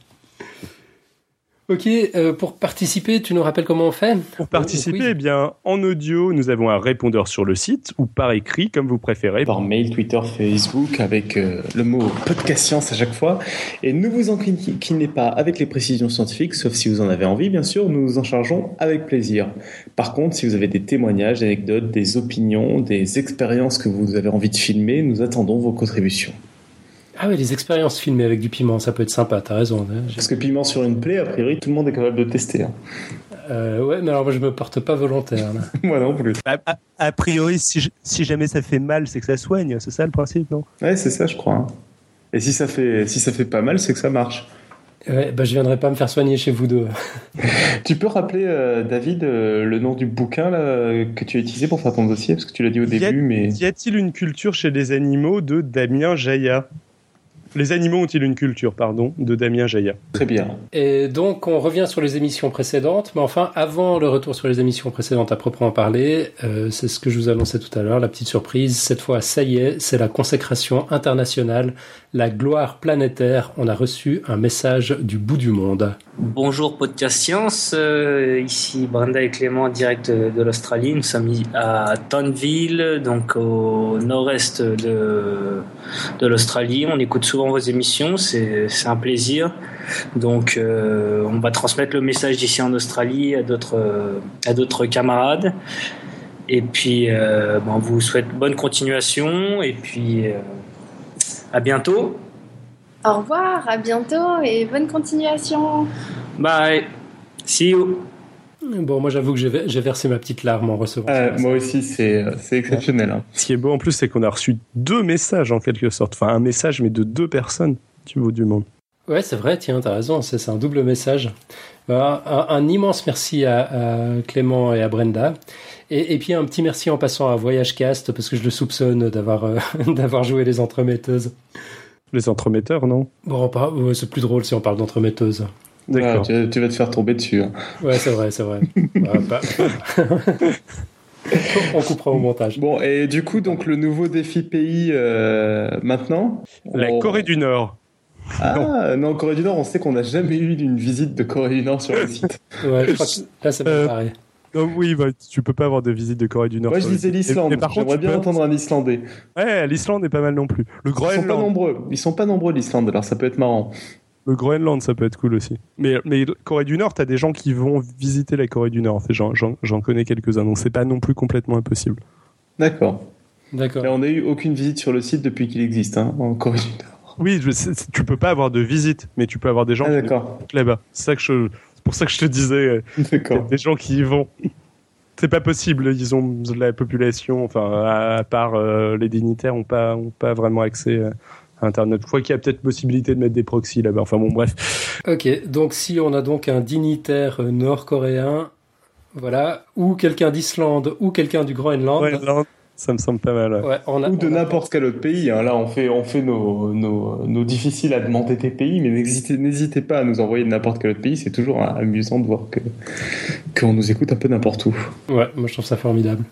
Ok, euh, pour participer, tu nous rappelles comment on fait Pour participer, eh bien, en audio, nous avons un répondeur sur le site ou par écrit, comme vous préférez. Par mail, Twitter, Facebook, avec euh, le mot podcast science à chaque fois. Et ne vous inclinez pas avec les précisions scientifiques, sauf si vous en avez envie, bien sûr, nous nous en chargeons avec plaisir. Par contre, si vous avez des témoignages, des anecdotes, des opinions, des expériences que vous avez envie de filmer, nous attendons vos contributions. Ah oui, les expériences filmées avec du piment, ça peut être sympa, t'as raison. Hein, Parce que piment sur une plaie, a priori, tout le monde est capable de tester. Hein. Euh, ouais, mais alors moi je me porte pas volontaire. moi non plus. A, priori, si, jamais ça fait mal, c'est que ça soigne, c'est ça le principe, non? Ouais, c'est ça, je crois. Hein. Et si ça fait, si ça fait pas mal, c'est que ça marche. Ouais, bah je viendrai pas me faire soigner chez vous deux. tu peux rappeler, euh, David, euh, le nom du bouquin là, que tu as utilisé pour faire ton dossier? Parce que tu l'as dit au début, mais. Y a-t-il une culture chez les animaux de Damien Jaya les animaux ont-ils une culture, pardon, de Damien Jaya. Très bien. Et donc, on revient sur les émissions précédentes, mais enfin, avant le retour sur les émissions précédentes à proprement parler, euh, c'est ce que je vous annonçais tout à l'heure, la petite surprise. Cette fois, ça y est, c'est la consécration internationale, la gloire planétaire. On a reçu un message du bout du monde. Bonjour Podcast Science, euh, ici Brenda et Clément direct de l'Australie. Nous sommes à Tonville, donc au nord-est de, de l'Australie. On écoute souvent vos émissions, c'est un plaisir. Donc euh, on va transmettre le message d'ici en Australie à d'autres camarades. Et puis euh, on vous souhaite bonne continuation et puis à bientôt. Au revoir, à bientôt et bonne continuation. Bye. See you. Bon, moi j'avoue que j'ai versé ma petite larme en recevant. Euh, moi aussi, c'est exceptionnel. Hein. Ce qui est beau en plus, c'est qu'on a reçu deux messages en quelque sorte. Enfin, un message, mais de deux personnes du bout du monde. Ouais, c'est vrai, tiens, t'as raison, c'est un double message. Bah, un, immense merci à, Clément et à Brenda. Et, puis un petit merci en passant à Voyage Cast, parce que je le soupçonne d'avoir euh, d'avoir joué les entremetteuses. Les entremetteurs, non? Bon, c'est plus drôle si on parle d'entremetteuses. D'accord. tu, vas te faire tomber dessus. Hein. Ouais, c'est vrai, c'est vrai. on coupera au montage. Bon, et du coup, donc le nouveau défi pays euh, maintenant La Corée du Nord. Ah, non. Corée du Nord, on sait qu'on n'a jamais eu une visite de Corée du Nord sur le site. ouais, je crois que là, c'est pas euh, pareil. Non, oui, bah, tu peux pas avoir de visite de Corée du Nord. Moi, je disais l'Islande. J'aimerais bien entendre un Islandais. Ouais, l'Islande est pas mal non plus. Le Groenland. Ils sont pas nombreux. Ils sont pas nombreux l'Islande, alors ça peut être marrant. Le Groenland, ça peut être cool aussi. Mais, mais Corée du Nord, t'as des gens qui vont visiter la Corée du Nord. J'en connais quelques-uns, donc c'est pas non plus complètement impossible. D'accord. D'accord. Et on n'a eu aucune visite sur le site depuis qu'il existe, hein, en Corée du Nord. Oui, je- c'est- tu peux pas avoir de visite, mais tu peux avoir des gens Ah, qui là-bas. C'est ça que je, c'est pour ça que je te disais, euh, y a D'accord. des gens qui y vont. C'est pas possible. Ils ont la population, enfin, à, à part euh, les dignitaires, ont pas, ont pas vraiment accès euh, Internet. Je crois qu'il y a peut-être possibilité de mettre des proxys là-bas. Enfin bon, bref. Ok, donc si on a donc un dignitaire nord-coréen, voilà, ou quelqu'un d'Islande, ou quelqu'un du Groenland, non, ça me semble pas mal. ouais. ouais, on a, Ou de a- n'importe quel autre pays. hein. Là, on fait, on fait nos, nos, nos difficiles à demander des pays, mais n'hésitez, n'hésitez pas à nous envoyer de n'importe quel autre pays. C'est toujours amusant de voir que qu'on nous écoute un peu n'importe où. Ouais, moi je trouve ça formidable.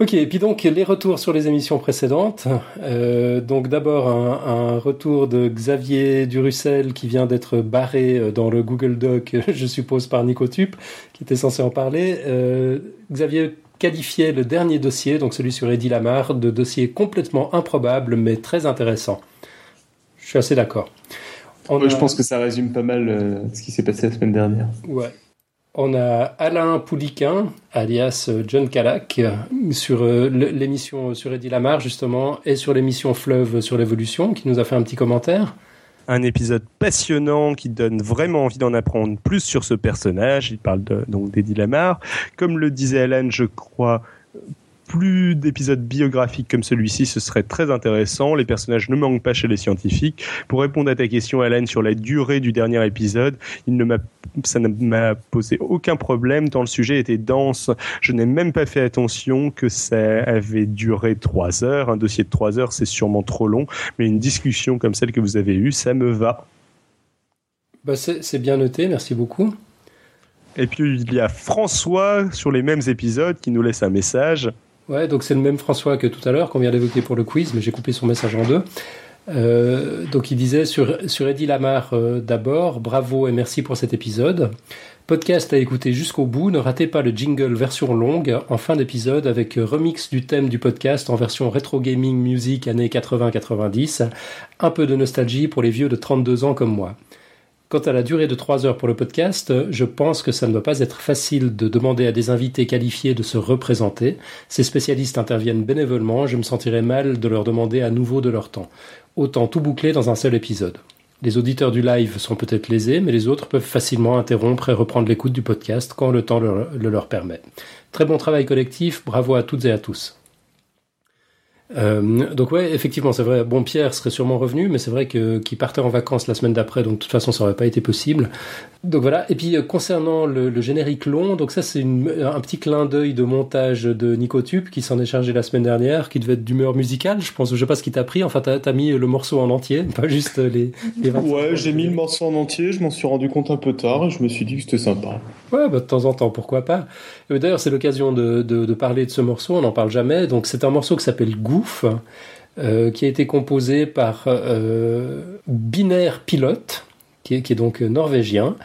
Ok, et puis donc les retours sur les émissions précédentes. Euh, donc d'abord un, un retour de Xavier Durussel qui vient d'être barré euh, dans le Google Doc, je suppose par Nicotube, qui était censé en parler. Euh, Xavier qualifiait le dernier dossier, donc celui sur Eddie Lamar, de dossier complètement improbable mais très intéressant. Je suis assez d'accord. Je pense que ça résume pas mal euh, ce qui s'est passé la semaine dernière. Ouais. On a Alain Pouliquin, alias euh, John Calac, euh, sur euh, l'émission sur Eddie Lamar, justement, et sur l'émission Fleuve sur l'évolution, qui nous a fait un petit commentaire. Un épisode passionnant qui donne vraiment envie d'en apprendre plus sur ce personnage. Il parle donc d'Eddie Lamar. Comme le disait Alan, je crois, plus d'épisodes biographiques comme celui-ci, ce serait très intéressant. Les personnages ne manquent pas chez les scientifiques. Pour répondre à ta question, Alan, sur la durée du dernier épisode, il ne m'a, ça ne m'a posé aucun problème tant le sujet était dense. Je n'ai même pas fait attention que ça avait duré trois heures. Un dossier de trois heures, c'est sûrement trop long, mais une discussion comme celle que vous avez eue, ça me va. Bah, c'est c'est bien noté, merci beaucoup. Et puis il y a François sur les mêmes épisodes qui nous laisse un message. Ouais, donc c'est le même François que tout à l'heure qu'on vient d'évoquer pour le quiz, mais j'ai coupé son message en deux. Euh, donc il disait sur, sur Eddie Lamar euh, d'abord, bravo et merci pour cet épisode. Podcast à écouter jusqu'au bout, ne ratez pas le jingle version longue en fin d'épisode avec remix du thème du podcast en version rétro gaming music années 80-90, un peu de nostalgie pour les vieux de 32 ans comme moi. Quant à la durée de 3 heures pour le podcast, je pense que ça ne doit pas être facile de demander à des invités qualifiés de se représenter. Ces spécialistes interviennent bénévolement, je me sentirais mal de leur demander à nouveau de leur temps. Autant tout boucler dans un seul épisode. Les auditeurs du live sont peut-être lésés, mais les autres peuvent facilement interrompre et reprendre l'écoute du podcast quand le temps le leur permet. Très bon travail collectif, bravo à toutes et à tous. Euh, donc ouais, effectivement, c'est vrai. Bon, Pierre serait sûrement revenu, mais c'est vrai que qu'il partait en vacances la semaine d'après, donc de toute façon, ça aurait pas été possible. Donc voilà. Et puis euh, concernant le, le générique long, donc ça c'est un petit clin d'œil de montage de Nicotube qui s'en est chargé la semaine dernière, qui devait être d'humeur musicale. Je pense, je sais pas ce qui t'a pris. Enfin, t'as as mis le morceau en entier, pas juste les. les 25 Ouais, j'ai mis le morceau en entier, je m'en suis rendu compte un peu tard et je me suis dit que c'était sympa. Ouais, bah, de temps en temps, pourquoi pas. Euh, D'ailleurs, c'est l'occasion de, de, de parler de ce morceau, on n'en parle jamais. Donc, c'est un morceau qui s'appelle Goof, euh, qui a été composé par euh, Binaire Pilote, qui est, qui est donc norvégien,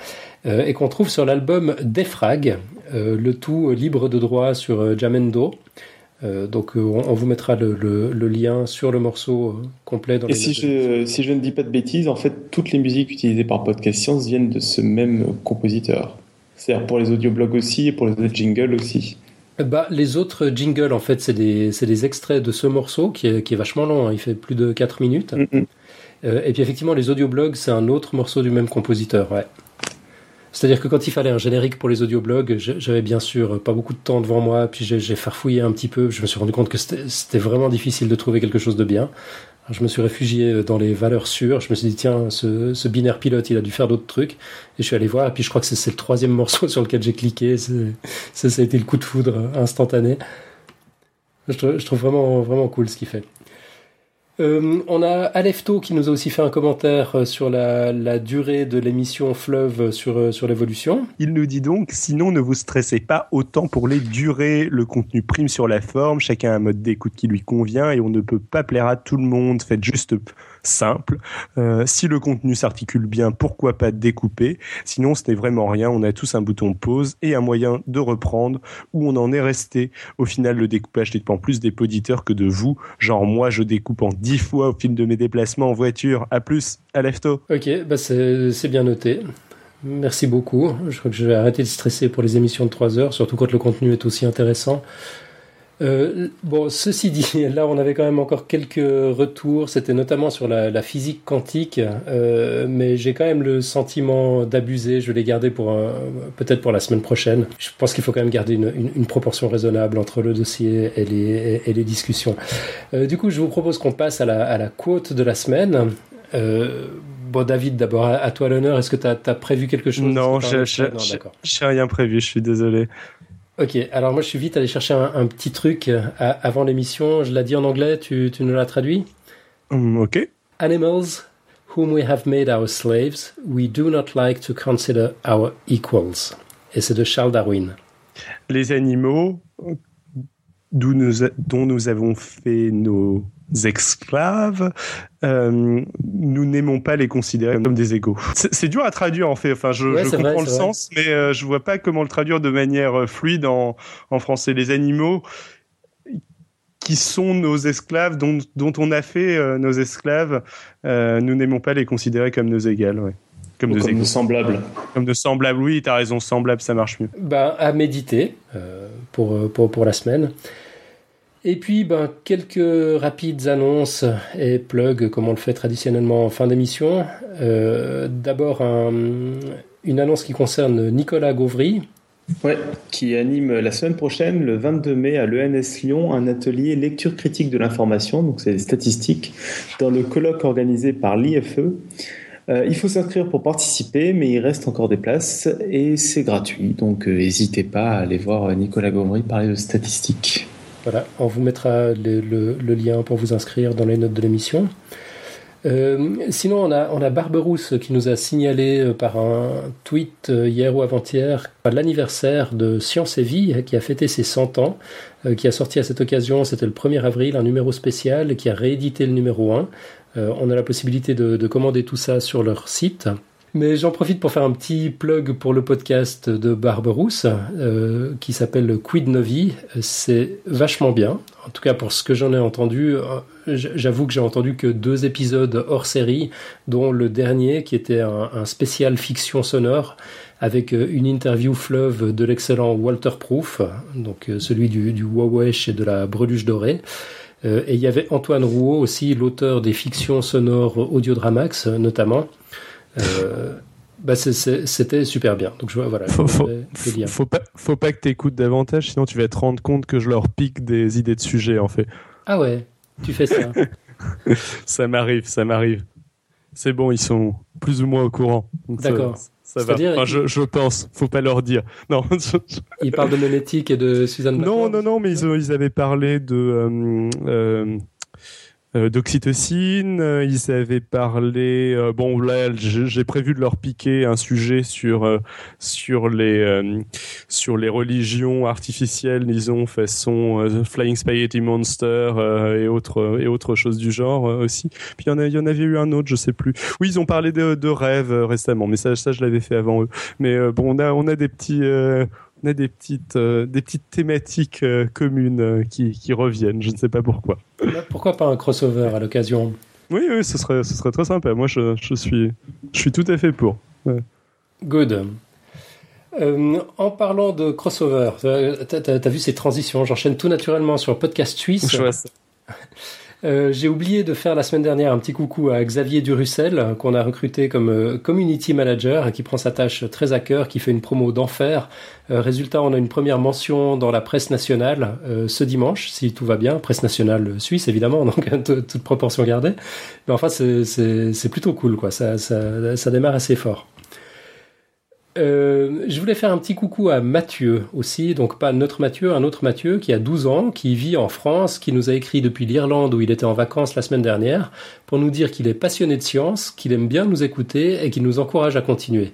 euh, et qu'on trouve sur l'album Defrag, euh, le tout libre de droit sur euh, Jamendo. Euh, donc, euh, on, on vous mettra le, le, le lien sur le morceau euh, complet dans Et les si je, si je ne dis pas de bêtises, en fait, toutes les musiques utilisées par Podcast Science viennent de ce même compositeur. C'est-à-dire pour les audioblogs aussi et pour les autres jingles aussi. Bah, les autres jingles, en fait, c'est des, des extraits de ce morceau qui est, qui est vachement long, hein, il fait plus de 4 minutes. Euh, et puis effectivement, les audioblogs, c'est un autre morceau du même compositeur, ouais. C'est-à-dire que quand il fallait un générique pour les audioblogs, j'avais bien sûr pas beaucoup de temps devant moi, puis j'ai farfouillé un petit peu, je me suis rendu compte que c'était vraiment difficile de trouver quelque chose de bien. Je me suis réfugié dans les valeurs sûres, je me suis dit, tiens, ce, ce binaire pilote, il a dû faire d'autres trucs, et je suis allé voir, et puis je crois que c'est le troisième morceau sur lequel j'ai cliqué, ça, ça a été le coup de foudre instantané. Je je trouve vraiment, vraiment cool ce qu'il fait. Euh, on a Alefto qui nous a aussi fait un commentaire euh, sur la, durée de l'émission Fleuve sur, euh, sur l'évolution. Il nous dit donc, sinon ne vous stressez pas autant pour les durées, le contenu prime sur la forme, chacun a un mode d'écoute qui lui convient et on ne peut pas plaire à tout le monde, faites juste simple. Euh, si le contenu s'articule bien, pourquoi pas découper? Sinon ce n'est vraiment rien, on a tous un bouton pause et un moyen de reprendre où on en est resté. Au final le découpage dépend plus des auditeurs que de vous, genre moi je découpe en dix fois au fil de mes déplacements en voiture. À plus, à lefto. Ok, bah c'est bien noté. Merci beaucoup. Je crois que je vais arrêter de stresser pour les émissions de 3 heures, surtout quand le contenu est aussi intéressant. Euh, bon, ceci dit, là on avait quand même encore quelques retours, c'était notamment sur la, la physique quantique, euh, mais j'ai quand même le sentiment d'abuser, je les garder pour peut-être pour la semaine prochaine. Je pense qu'il faut quand même garder une, une- une proportion raisonnable entre le dossier et les, et les discussions. Euh, du coup, je vous propose qu'on passe à la, à la quote de la semaine. Bon, David, d'abord, à, toi l'honneur, est-ce que tu as, prévu quelque chose? Non, je-. J'ai rien prévu, je suis désolé. Ok, alors moi je suis vite allé chercher un, un petit truc euh, à- avant l'émission. Je l'ai dit en anglais, tu, tu nous l'as traduit? Hum, ok. Animals whom we have made our slaves, we do not like to consider our equals. Et c'est de Charles Darwin. Les animaux d'où nous a- dont nous avons fait nos esclaves, euh, nous n'aimons pas les considérer comme des égaux. C'est dur à traduire en fait. Enfin, je, Ouais, je c'est comprends vrai, le vrai. sens, mais euh, je vois pas comment le traduire de manière euh, fluide en, en français. Les animaux qui sont nos esclaves, dont, dont on a fait euh, nos esclaves, euh, nous n'aimons pas les considérer comme nos égales, ouais. comme Ou nos comme égaux, nos semblables. comme nos semblables. Oui, t'as raison, semblables, ça marche mieux. Ben, à méditer pour, pour, pour la semaine. Et puis, ben, quelques rapides annonces et plugs, comme on le fait traditionnellement en fin d'émission. Euh, D'abord, un- une annonce qui concerne Nicolas Gauvry, Ouais, qui anime la semaine prochaine, le 22 mai, à l'ENS Lyon, un atelier lecture critique de l'information, donc c'est des statistiques, dans le colloque organisé par l'IFE. Euh, il faut s'inscrire pour participer, mais il reste encore des places et c'est gratuit, donc euh, n'hésitez pas à aller voir Nicolas Gauvry parler de statistiques. Voilà, on vous mettra le, lien pour vous inscrire dans les notes de l'émission. Euh, sinon, on a, on a Barberousse qui nous a signalé euh, par un tweet euh, hier ou avant-hier l'anniversaire de Science et Vie, qui a fêté ses 100 ans, qui a sorti à cette occasion, c'était le 1er avril, un numéro spécial qui a réédité le numéro 1. Euh, on a la possibilité de commander tout ça sur leur site. Mais j'en profite pour faire un petit plug pour le podcast de Barberousse euh, qui s'appelle Quid Novi. C'est vachement bien. En tout cas, pour ce que j'en ai entendu, euh, j'avoue que j'ai entendu que deux épisodes hors série, dont le dernier qui était un, spécial fiction sonore avec euh, une interview fleuve de l'excellent Walter Proof, donc euh, celui du, du et de la Breluche dorée. Et il y avait Antoine Rouault aussi, l'auteur des fictions sonores Audiodramax notamment. Euh, bah c'était super bien. Donc je voilà. Faut, pas, faut pas que t'écoutes davantage, sinon tu vas te rendre compte que je leur pique des idées de sujets, en fait. Ah ouais, tu fais ça. Ça m'arrive, ça m'arrive. C'est bon, ils sont plus ou moins au courant. Donc ça- D'accord. Ça, va. Enfin, je, je pense. Faut pas leur dire. Non, je- Il parle de Monétique et de Suzanne non, non, non, mais ils, ils avaient parlé de euh, euh, d'oxytocine. euh, Ils avaient parlé. euh, bon, là, j'ai prévu de leur piquer un sujet sur euh, sur les euh, sur les religions artificielles, disons façon euh, Flying Spaghetti Monster euh, et autres et autres choses du genre euh, aussi. Puis il y en y en avait eu un autre, je sais plus. Oui, ils ont parlé de, de rêves euh, récemment, mais ça, ça je l'avais fait avant eux. Mais euh, bon, on a on a des petits euh, on a des petites, euh, des petites thématiques euh, communes euh, qui, qui reviennent. Je ne sais pas pourquoi. Pourquoi pas un crossover à l'occasion? Oui, oui, ce serait, ce serait très sympa. Moi, je, je suis, je suis tout à fait pour. Good. Euh, en parlant de crossover, t'as t'as vu ces transitions, j'enchaîne tout naturellement sur Podcast Suisse. Je vois ça. Euh, J'ai oublié de faire la semaine dernière un petit coucou à Xavier Durussel, qu'on a recruté comme euh, community manager, et qui prend sa tâche très à cœur, qui fait une promo d'enfer. Euh, résultat, on a une première mention dans la presse nationale euh, ce dimanche, si tout va bien, presse nationale suisse évidemment, donc toute toute proportion gardée. Mais enfin, c'est plutôt cool, quoi. Ça, ça, ça démarre assez fort. Euh, je voulais faire un petit coucou à Mathieu aussi, donc pas notre Mathieu, un autre Mathieu qui a 12 ans, qui vit en France, qui nous a écrit depuis l'Irlande où il était en vacances la semaine dernière, pour nous dire qu'il est passionné de science, qu'il aime bien nous écouter et qu'il nous encourage à continuer.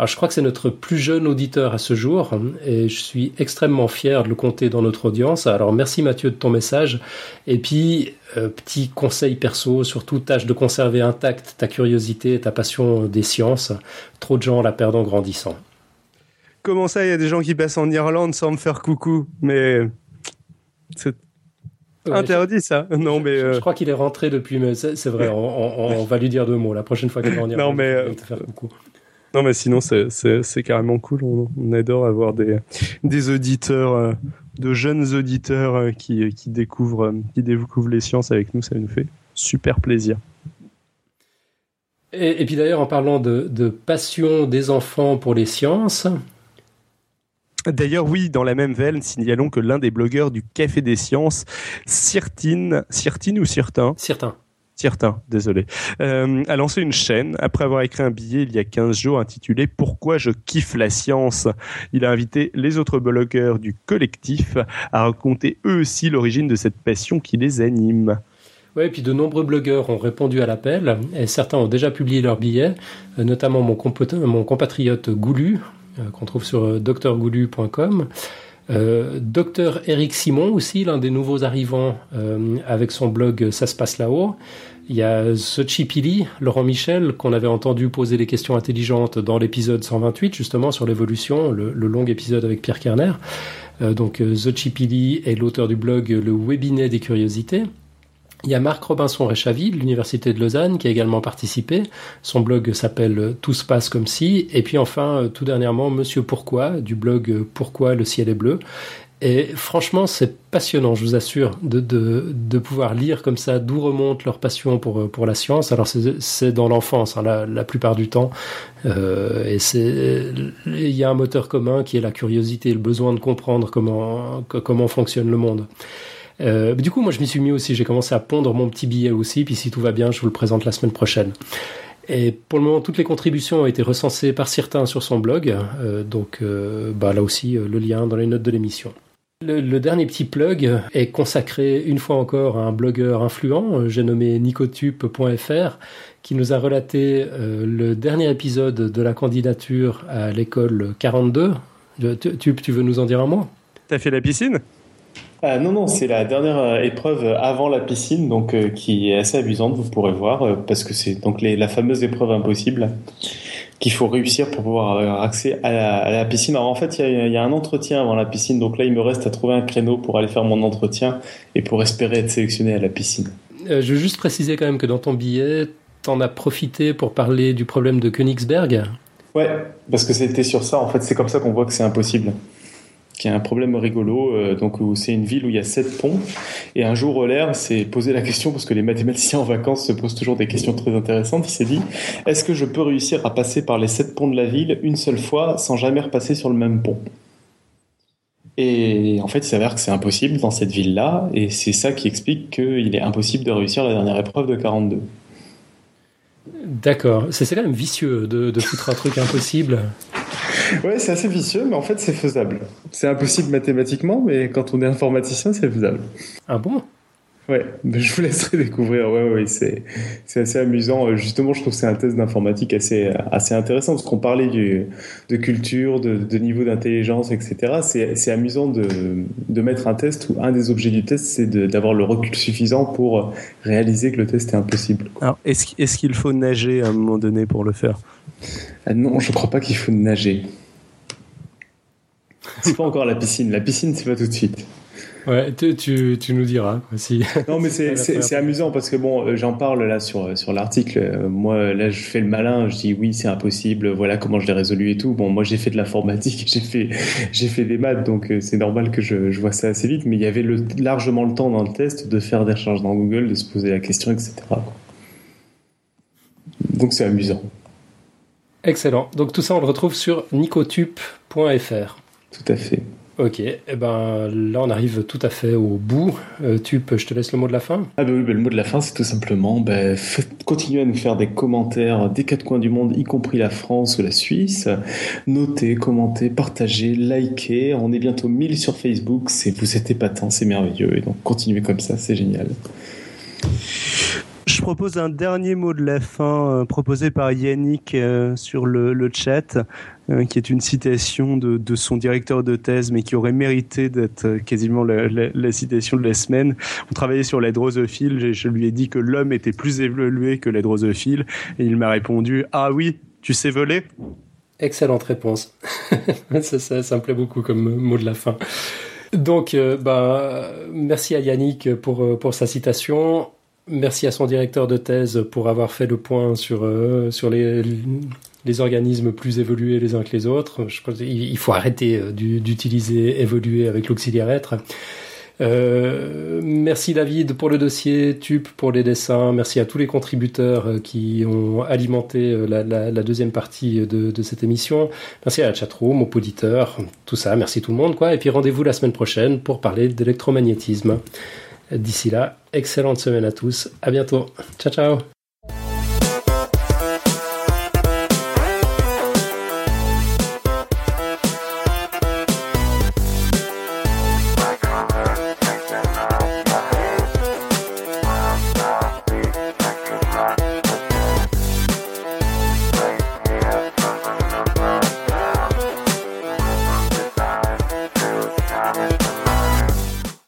Alors je crois que c'est notre plus jeune auditeur à ce jour et je suis extrêmement fier de le compter dans notre audience. Alors merci Mathieu de ton message et puis euh, petit conseil perso, surtout tâche de conserver intacte ta curiosité et ta passion des sciences. Trop de gens la perdent en grandissant. Comment ça, il y a des gens qui passent en Irlande sans me faire coucou? Mais c'est Ouais, interdit, ça. Non, mais je, euh, je crois qu'il est rentré depuis, mais c'est vrai, on, on- on va lui dire deux mots la prochaine fois qu'il va en Irlande, Non, mais, euh, te faire coucou. Non, mais sinon, c'est carrément cool. On, adore avoir des, des auditeurs, euh, de jeunes auditeurs euh, qui, qui, découvrent, euh, qui découvrent les sciences avec nous. Ça nous fait super plaisir. Et, puis d'ailleurs, en parlant de, de, passion des enfants pour les sciences. D'ailleurs, oui, dans la même veine, signalons que l'un des blogueurs du Café des Sciences, Cirtine, Cirtine ou Cirtin Cirtin Certain, désolé, euh, a lancé une chaîne après avoir écrit un billet il y a 15 jours intitulé Pourquoi je kiffe la science? Il a invité les autres blogueurs du collectif à raconter eux aussi l'origine de cette passion qui les anime. Oui, et puis de nombreux blogueurs ont répondu à l'appel, et certains ont déjà publié leurs billets, euh, notamment mon, compatriote Goulu, euh, qu'on trouve sur drgoulu.com. Euh, docteur Eric Simon aussi, l'un des nouveaux arrivants avec son blog Ça se passe là-haut. Il y a Xochipilli, Laurent Michel, qu'on avait entendu poser des questions intelligentes dans l'épisode 128, justement, sur l'évolution, le, long épisode avec Pierre Kerner. Euh, donc, Xochipilli est l'auteur du blog Le Webinet des Curiosités. Il y a Marc Robinson Réchavy de l'Université de Lausanne qui a également participé. Son blog s'appelle Tout se passe comme si. Et puis enfin, tout dernièrement, Monsieur Pourquoi du blog Pourquoi le ciel est bleu. Et franchement, c'est passionnant, je vous assure, de, de, de, pouvoir lire comme ça d'où remonte leur passion pour, pour la science. Alors c'est dans l'enfance, hein, la, la, plupart du temps. Euh, et c'est il y a un moteur commun qui est la curiosité, le besoin de comprendre comment, comment fonctionne le monde. Euh, du coup, moi, je m'y suis mis aussi. J'ai commencé à pondre mon petit billet aussi. Puis si tout va bien, je vous le présente la semaine prochaine. Et pour le moment, toutes les contributions ont été recensées par certains sur son blog. Euh, donc euh, bah, là aussi, le lien dans les notes de l'émission. Le, dernier petit plug est consacré une fois encore à un blogueur influent, j'ai nommé nicotube.fr, qui nous a relaté le dernier épisode de la candidature à l'école 42. Tu, tu veux nous en dire un mot? T'as fait la piscine? Ah, non, non, c'est la dernière euh, épreuve avant la piscine, donc euh, qui est assez amusante, vous pourrez voir, parce que c'est donc la fameuse épreuve impossible qu'il faut réussir pour pouvoir avoir accès à la, piscine. Alors en fait, il y, a, un entretien avant la piscine, donc là, il me reste à trouver un créneau pour aller faire mon entretien et pour espérer être sélectionné à la piscine. Euh, je veux juste préciser quand même que dans ton billet, t'en as profité pour parler du problème de Königsberg. Ouais, parce que c'était sur ça. En fait, c'est comme ça qu'on voit que c'est impossible qui a un problème rigolo. Euh, donc, c'est une ville où il y a sept ponts. Et un jour, Euler s'est posé la question, parce que les mathématiciens en vacances se posent toujours des questions très intéressantes. Il s'est dit est-ce que je peux réussir à passer par les sept ponts de la ville une seule fois sans jamais repasser sur le même pont? Et en fait, il s'avère que c'est impossible dans cette ville-là, et c'est ça qui explique qu'il est impossible de réussir la dernière épreuve de 42. D'accord, c'est quand même vicieux de, de foutre un truc impossible. ouais, c'est assez vicieux, mais en fait, c'est faisable. C'est impossible mathématiquement, mais quand on est informaticien, c'est faisable. Ah bon? Ouais, je vous laisserai découvrir. Ouais, ouais, c'est, c'est assez amusant. Euh, justement, je trouve que c'est un test d'informatique assez, assez intéressant parce qu'on parlait du, de culture, de, de niveau d'intelligence, etc. C'est, c'est amusant de, de mettre un test où un des objets du test, c'est d'avoir le recul suffisant pour réaliser que le test est impossible. Alors, est-ce, est-ce qu'il faut nager à un moment donné pour le faire? Ah Non, je crois pas qu'il faut nager. C'est pas encore la piscine. La piscine, c'est pas tout de suite. Ouais, tu, tu, tu nous diras. si... Non, mais c'est amusant parce que bon, euh, j'en parle là sur, sur l'article. Euh, moi, là, je fais le malin. Je dis oui, c'est impossible. Voilà comment je l'ai résolu et tout. Bon, moi, j'ai fait de l'informatique, j'ai fait, j'ai fait des maths, donc euh, c'est normal que je, je vois ça assez vite. Mais il y avait le, largement le temps dans le test de faire des recherches dans Google, de se poser la question, etc. Donc c'est amusant. Excellent. Donc tout ça, on le retrouve sur nicotube.fr. Tout à fait. Ok, eh ben là on arrive tout à fait au bout. Euh, Tup, je te laisse le mot de la fin. Ah bah oui, bah, le mot de la fin c'est tout simplement bah, continuez à nous faire des commentaires des quatre coins du monde, y compris la France ou la Suisse. Notez, commentez, partagez, likez. On est bientôt 1000 sur Facebook. C'est vous êtes épatant, c'est merveilleux. Et donc continuez comme ça, c'est génial. Je propose un dernier mot de la fin euh, proposé par Yannick euh, sur le, le chat, euh, qui est une citation de, de, son directeur de thèse, mais qui aurait mérité d'être quasiment la, citation de la semaine. On travaillait sur la drosophile, je, lui ai dit que l'homme était plus évolué que la drosophile, et il m'a répondu « Ah oui, tu sais voler ?» Excellente réponse. ça, ça, me plaît beaucoup comme mot de la fin. Donc, bah, merci à Yannick pour, pour sa citation. Merci à son directeur de thèse pour avoir fait le point sur, euh, sur les, les organismes plus évolués les uns que les autres. Je il faut arrêter d'utiliser évoluer avec l'auxiliaire être. Euh, merci David pour le dossier, Tup pour les dessins, merci à tous les contributeurs euh, qui ont alimenté euh, la, la, la deuxième partie de, de, cette émission. Merci à la chatroom, aux auditeurs, tout ça, merci tout le monde quoi. Et puis rendez-vous la semaine prochaine pour parler d'électromagnétisme. D'ici là, excellente semaine à tous, à bientôt, ciao ciao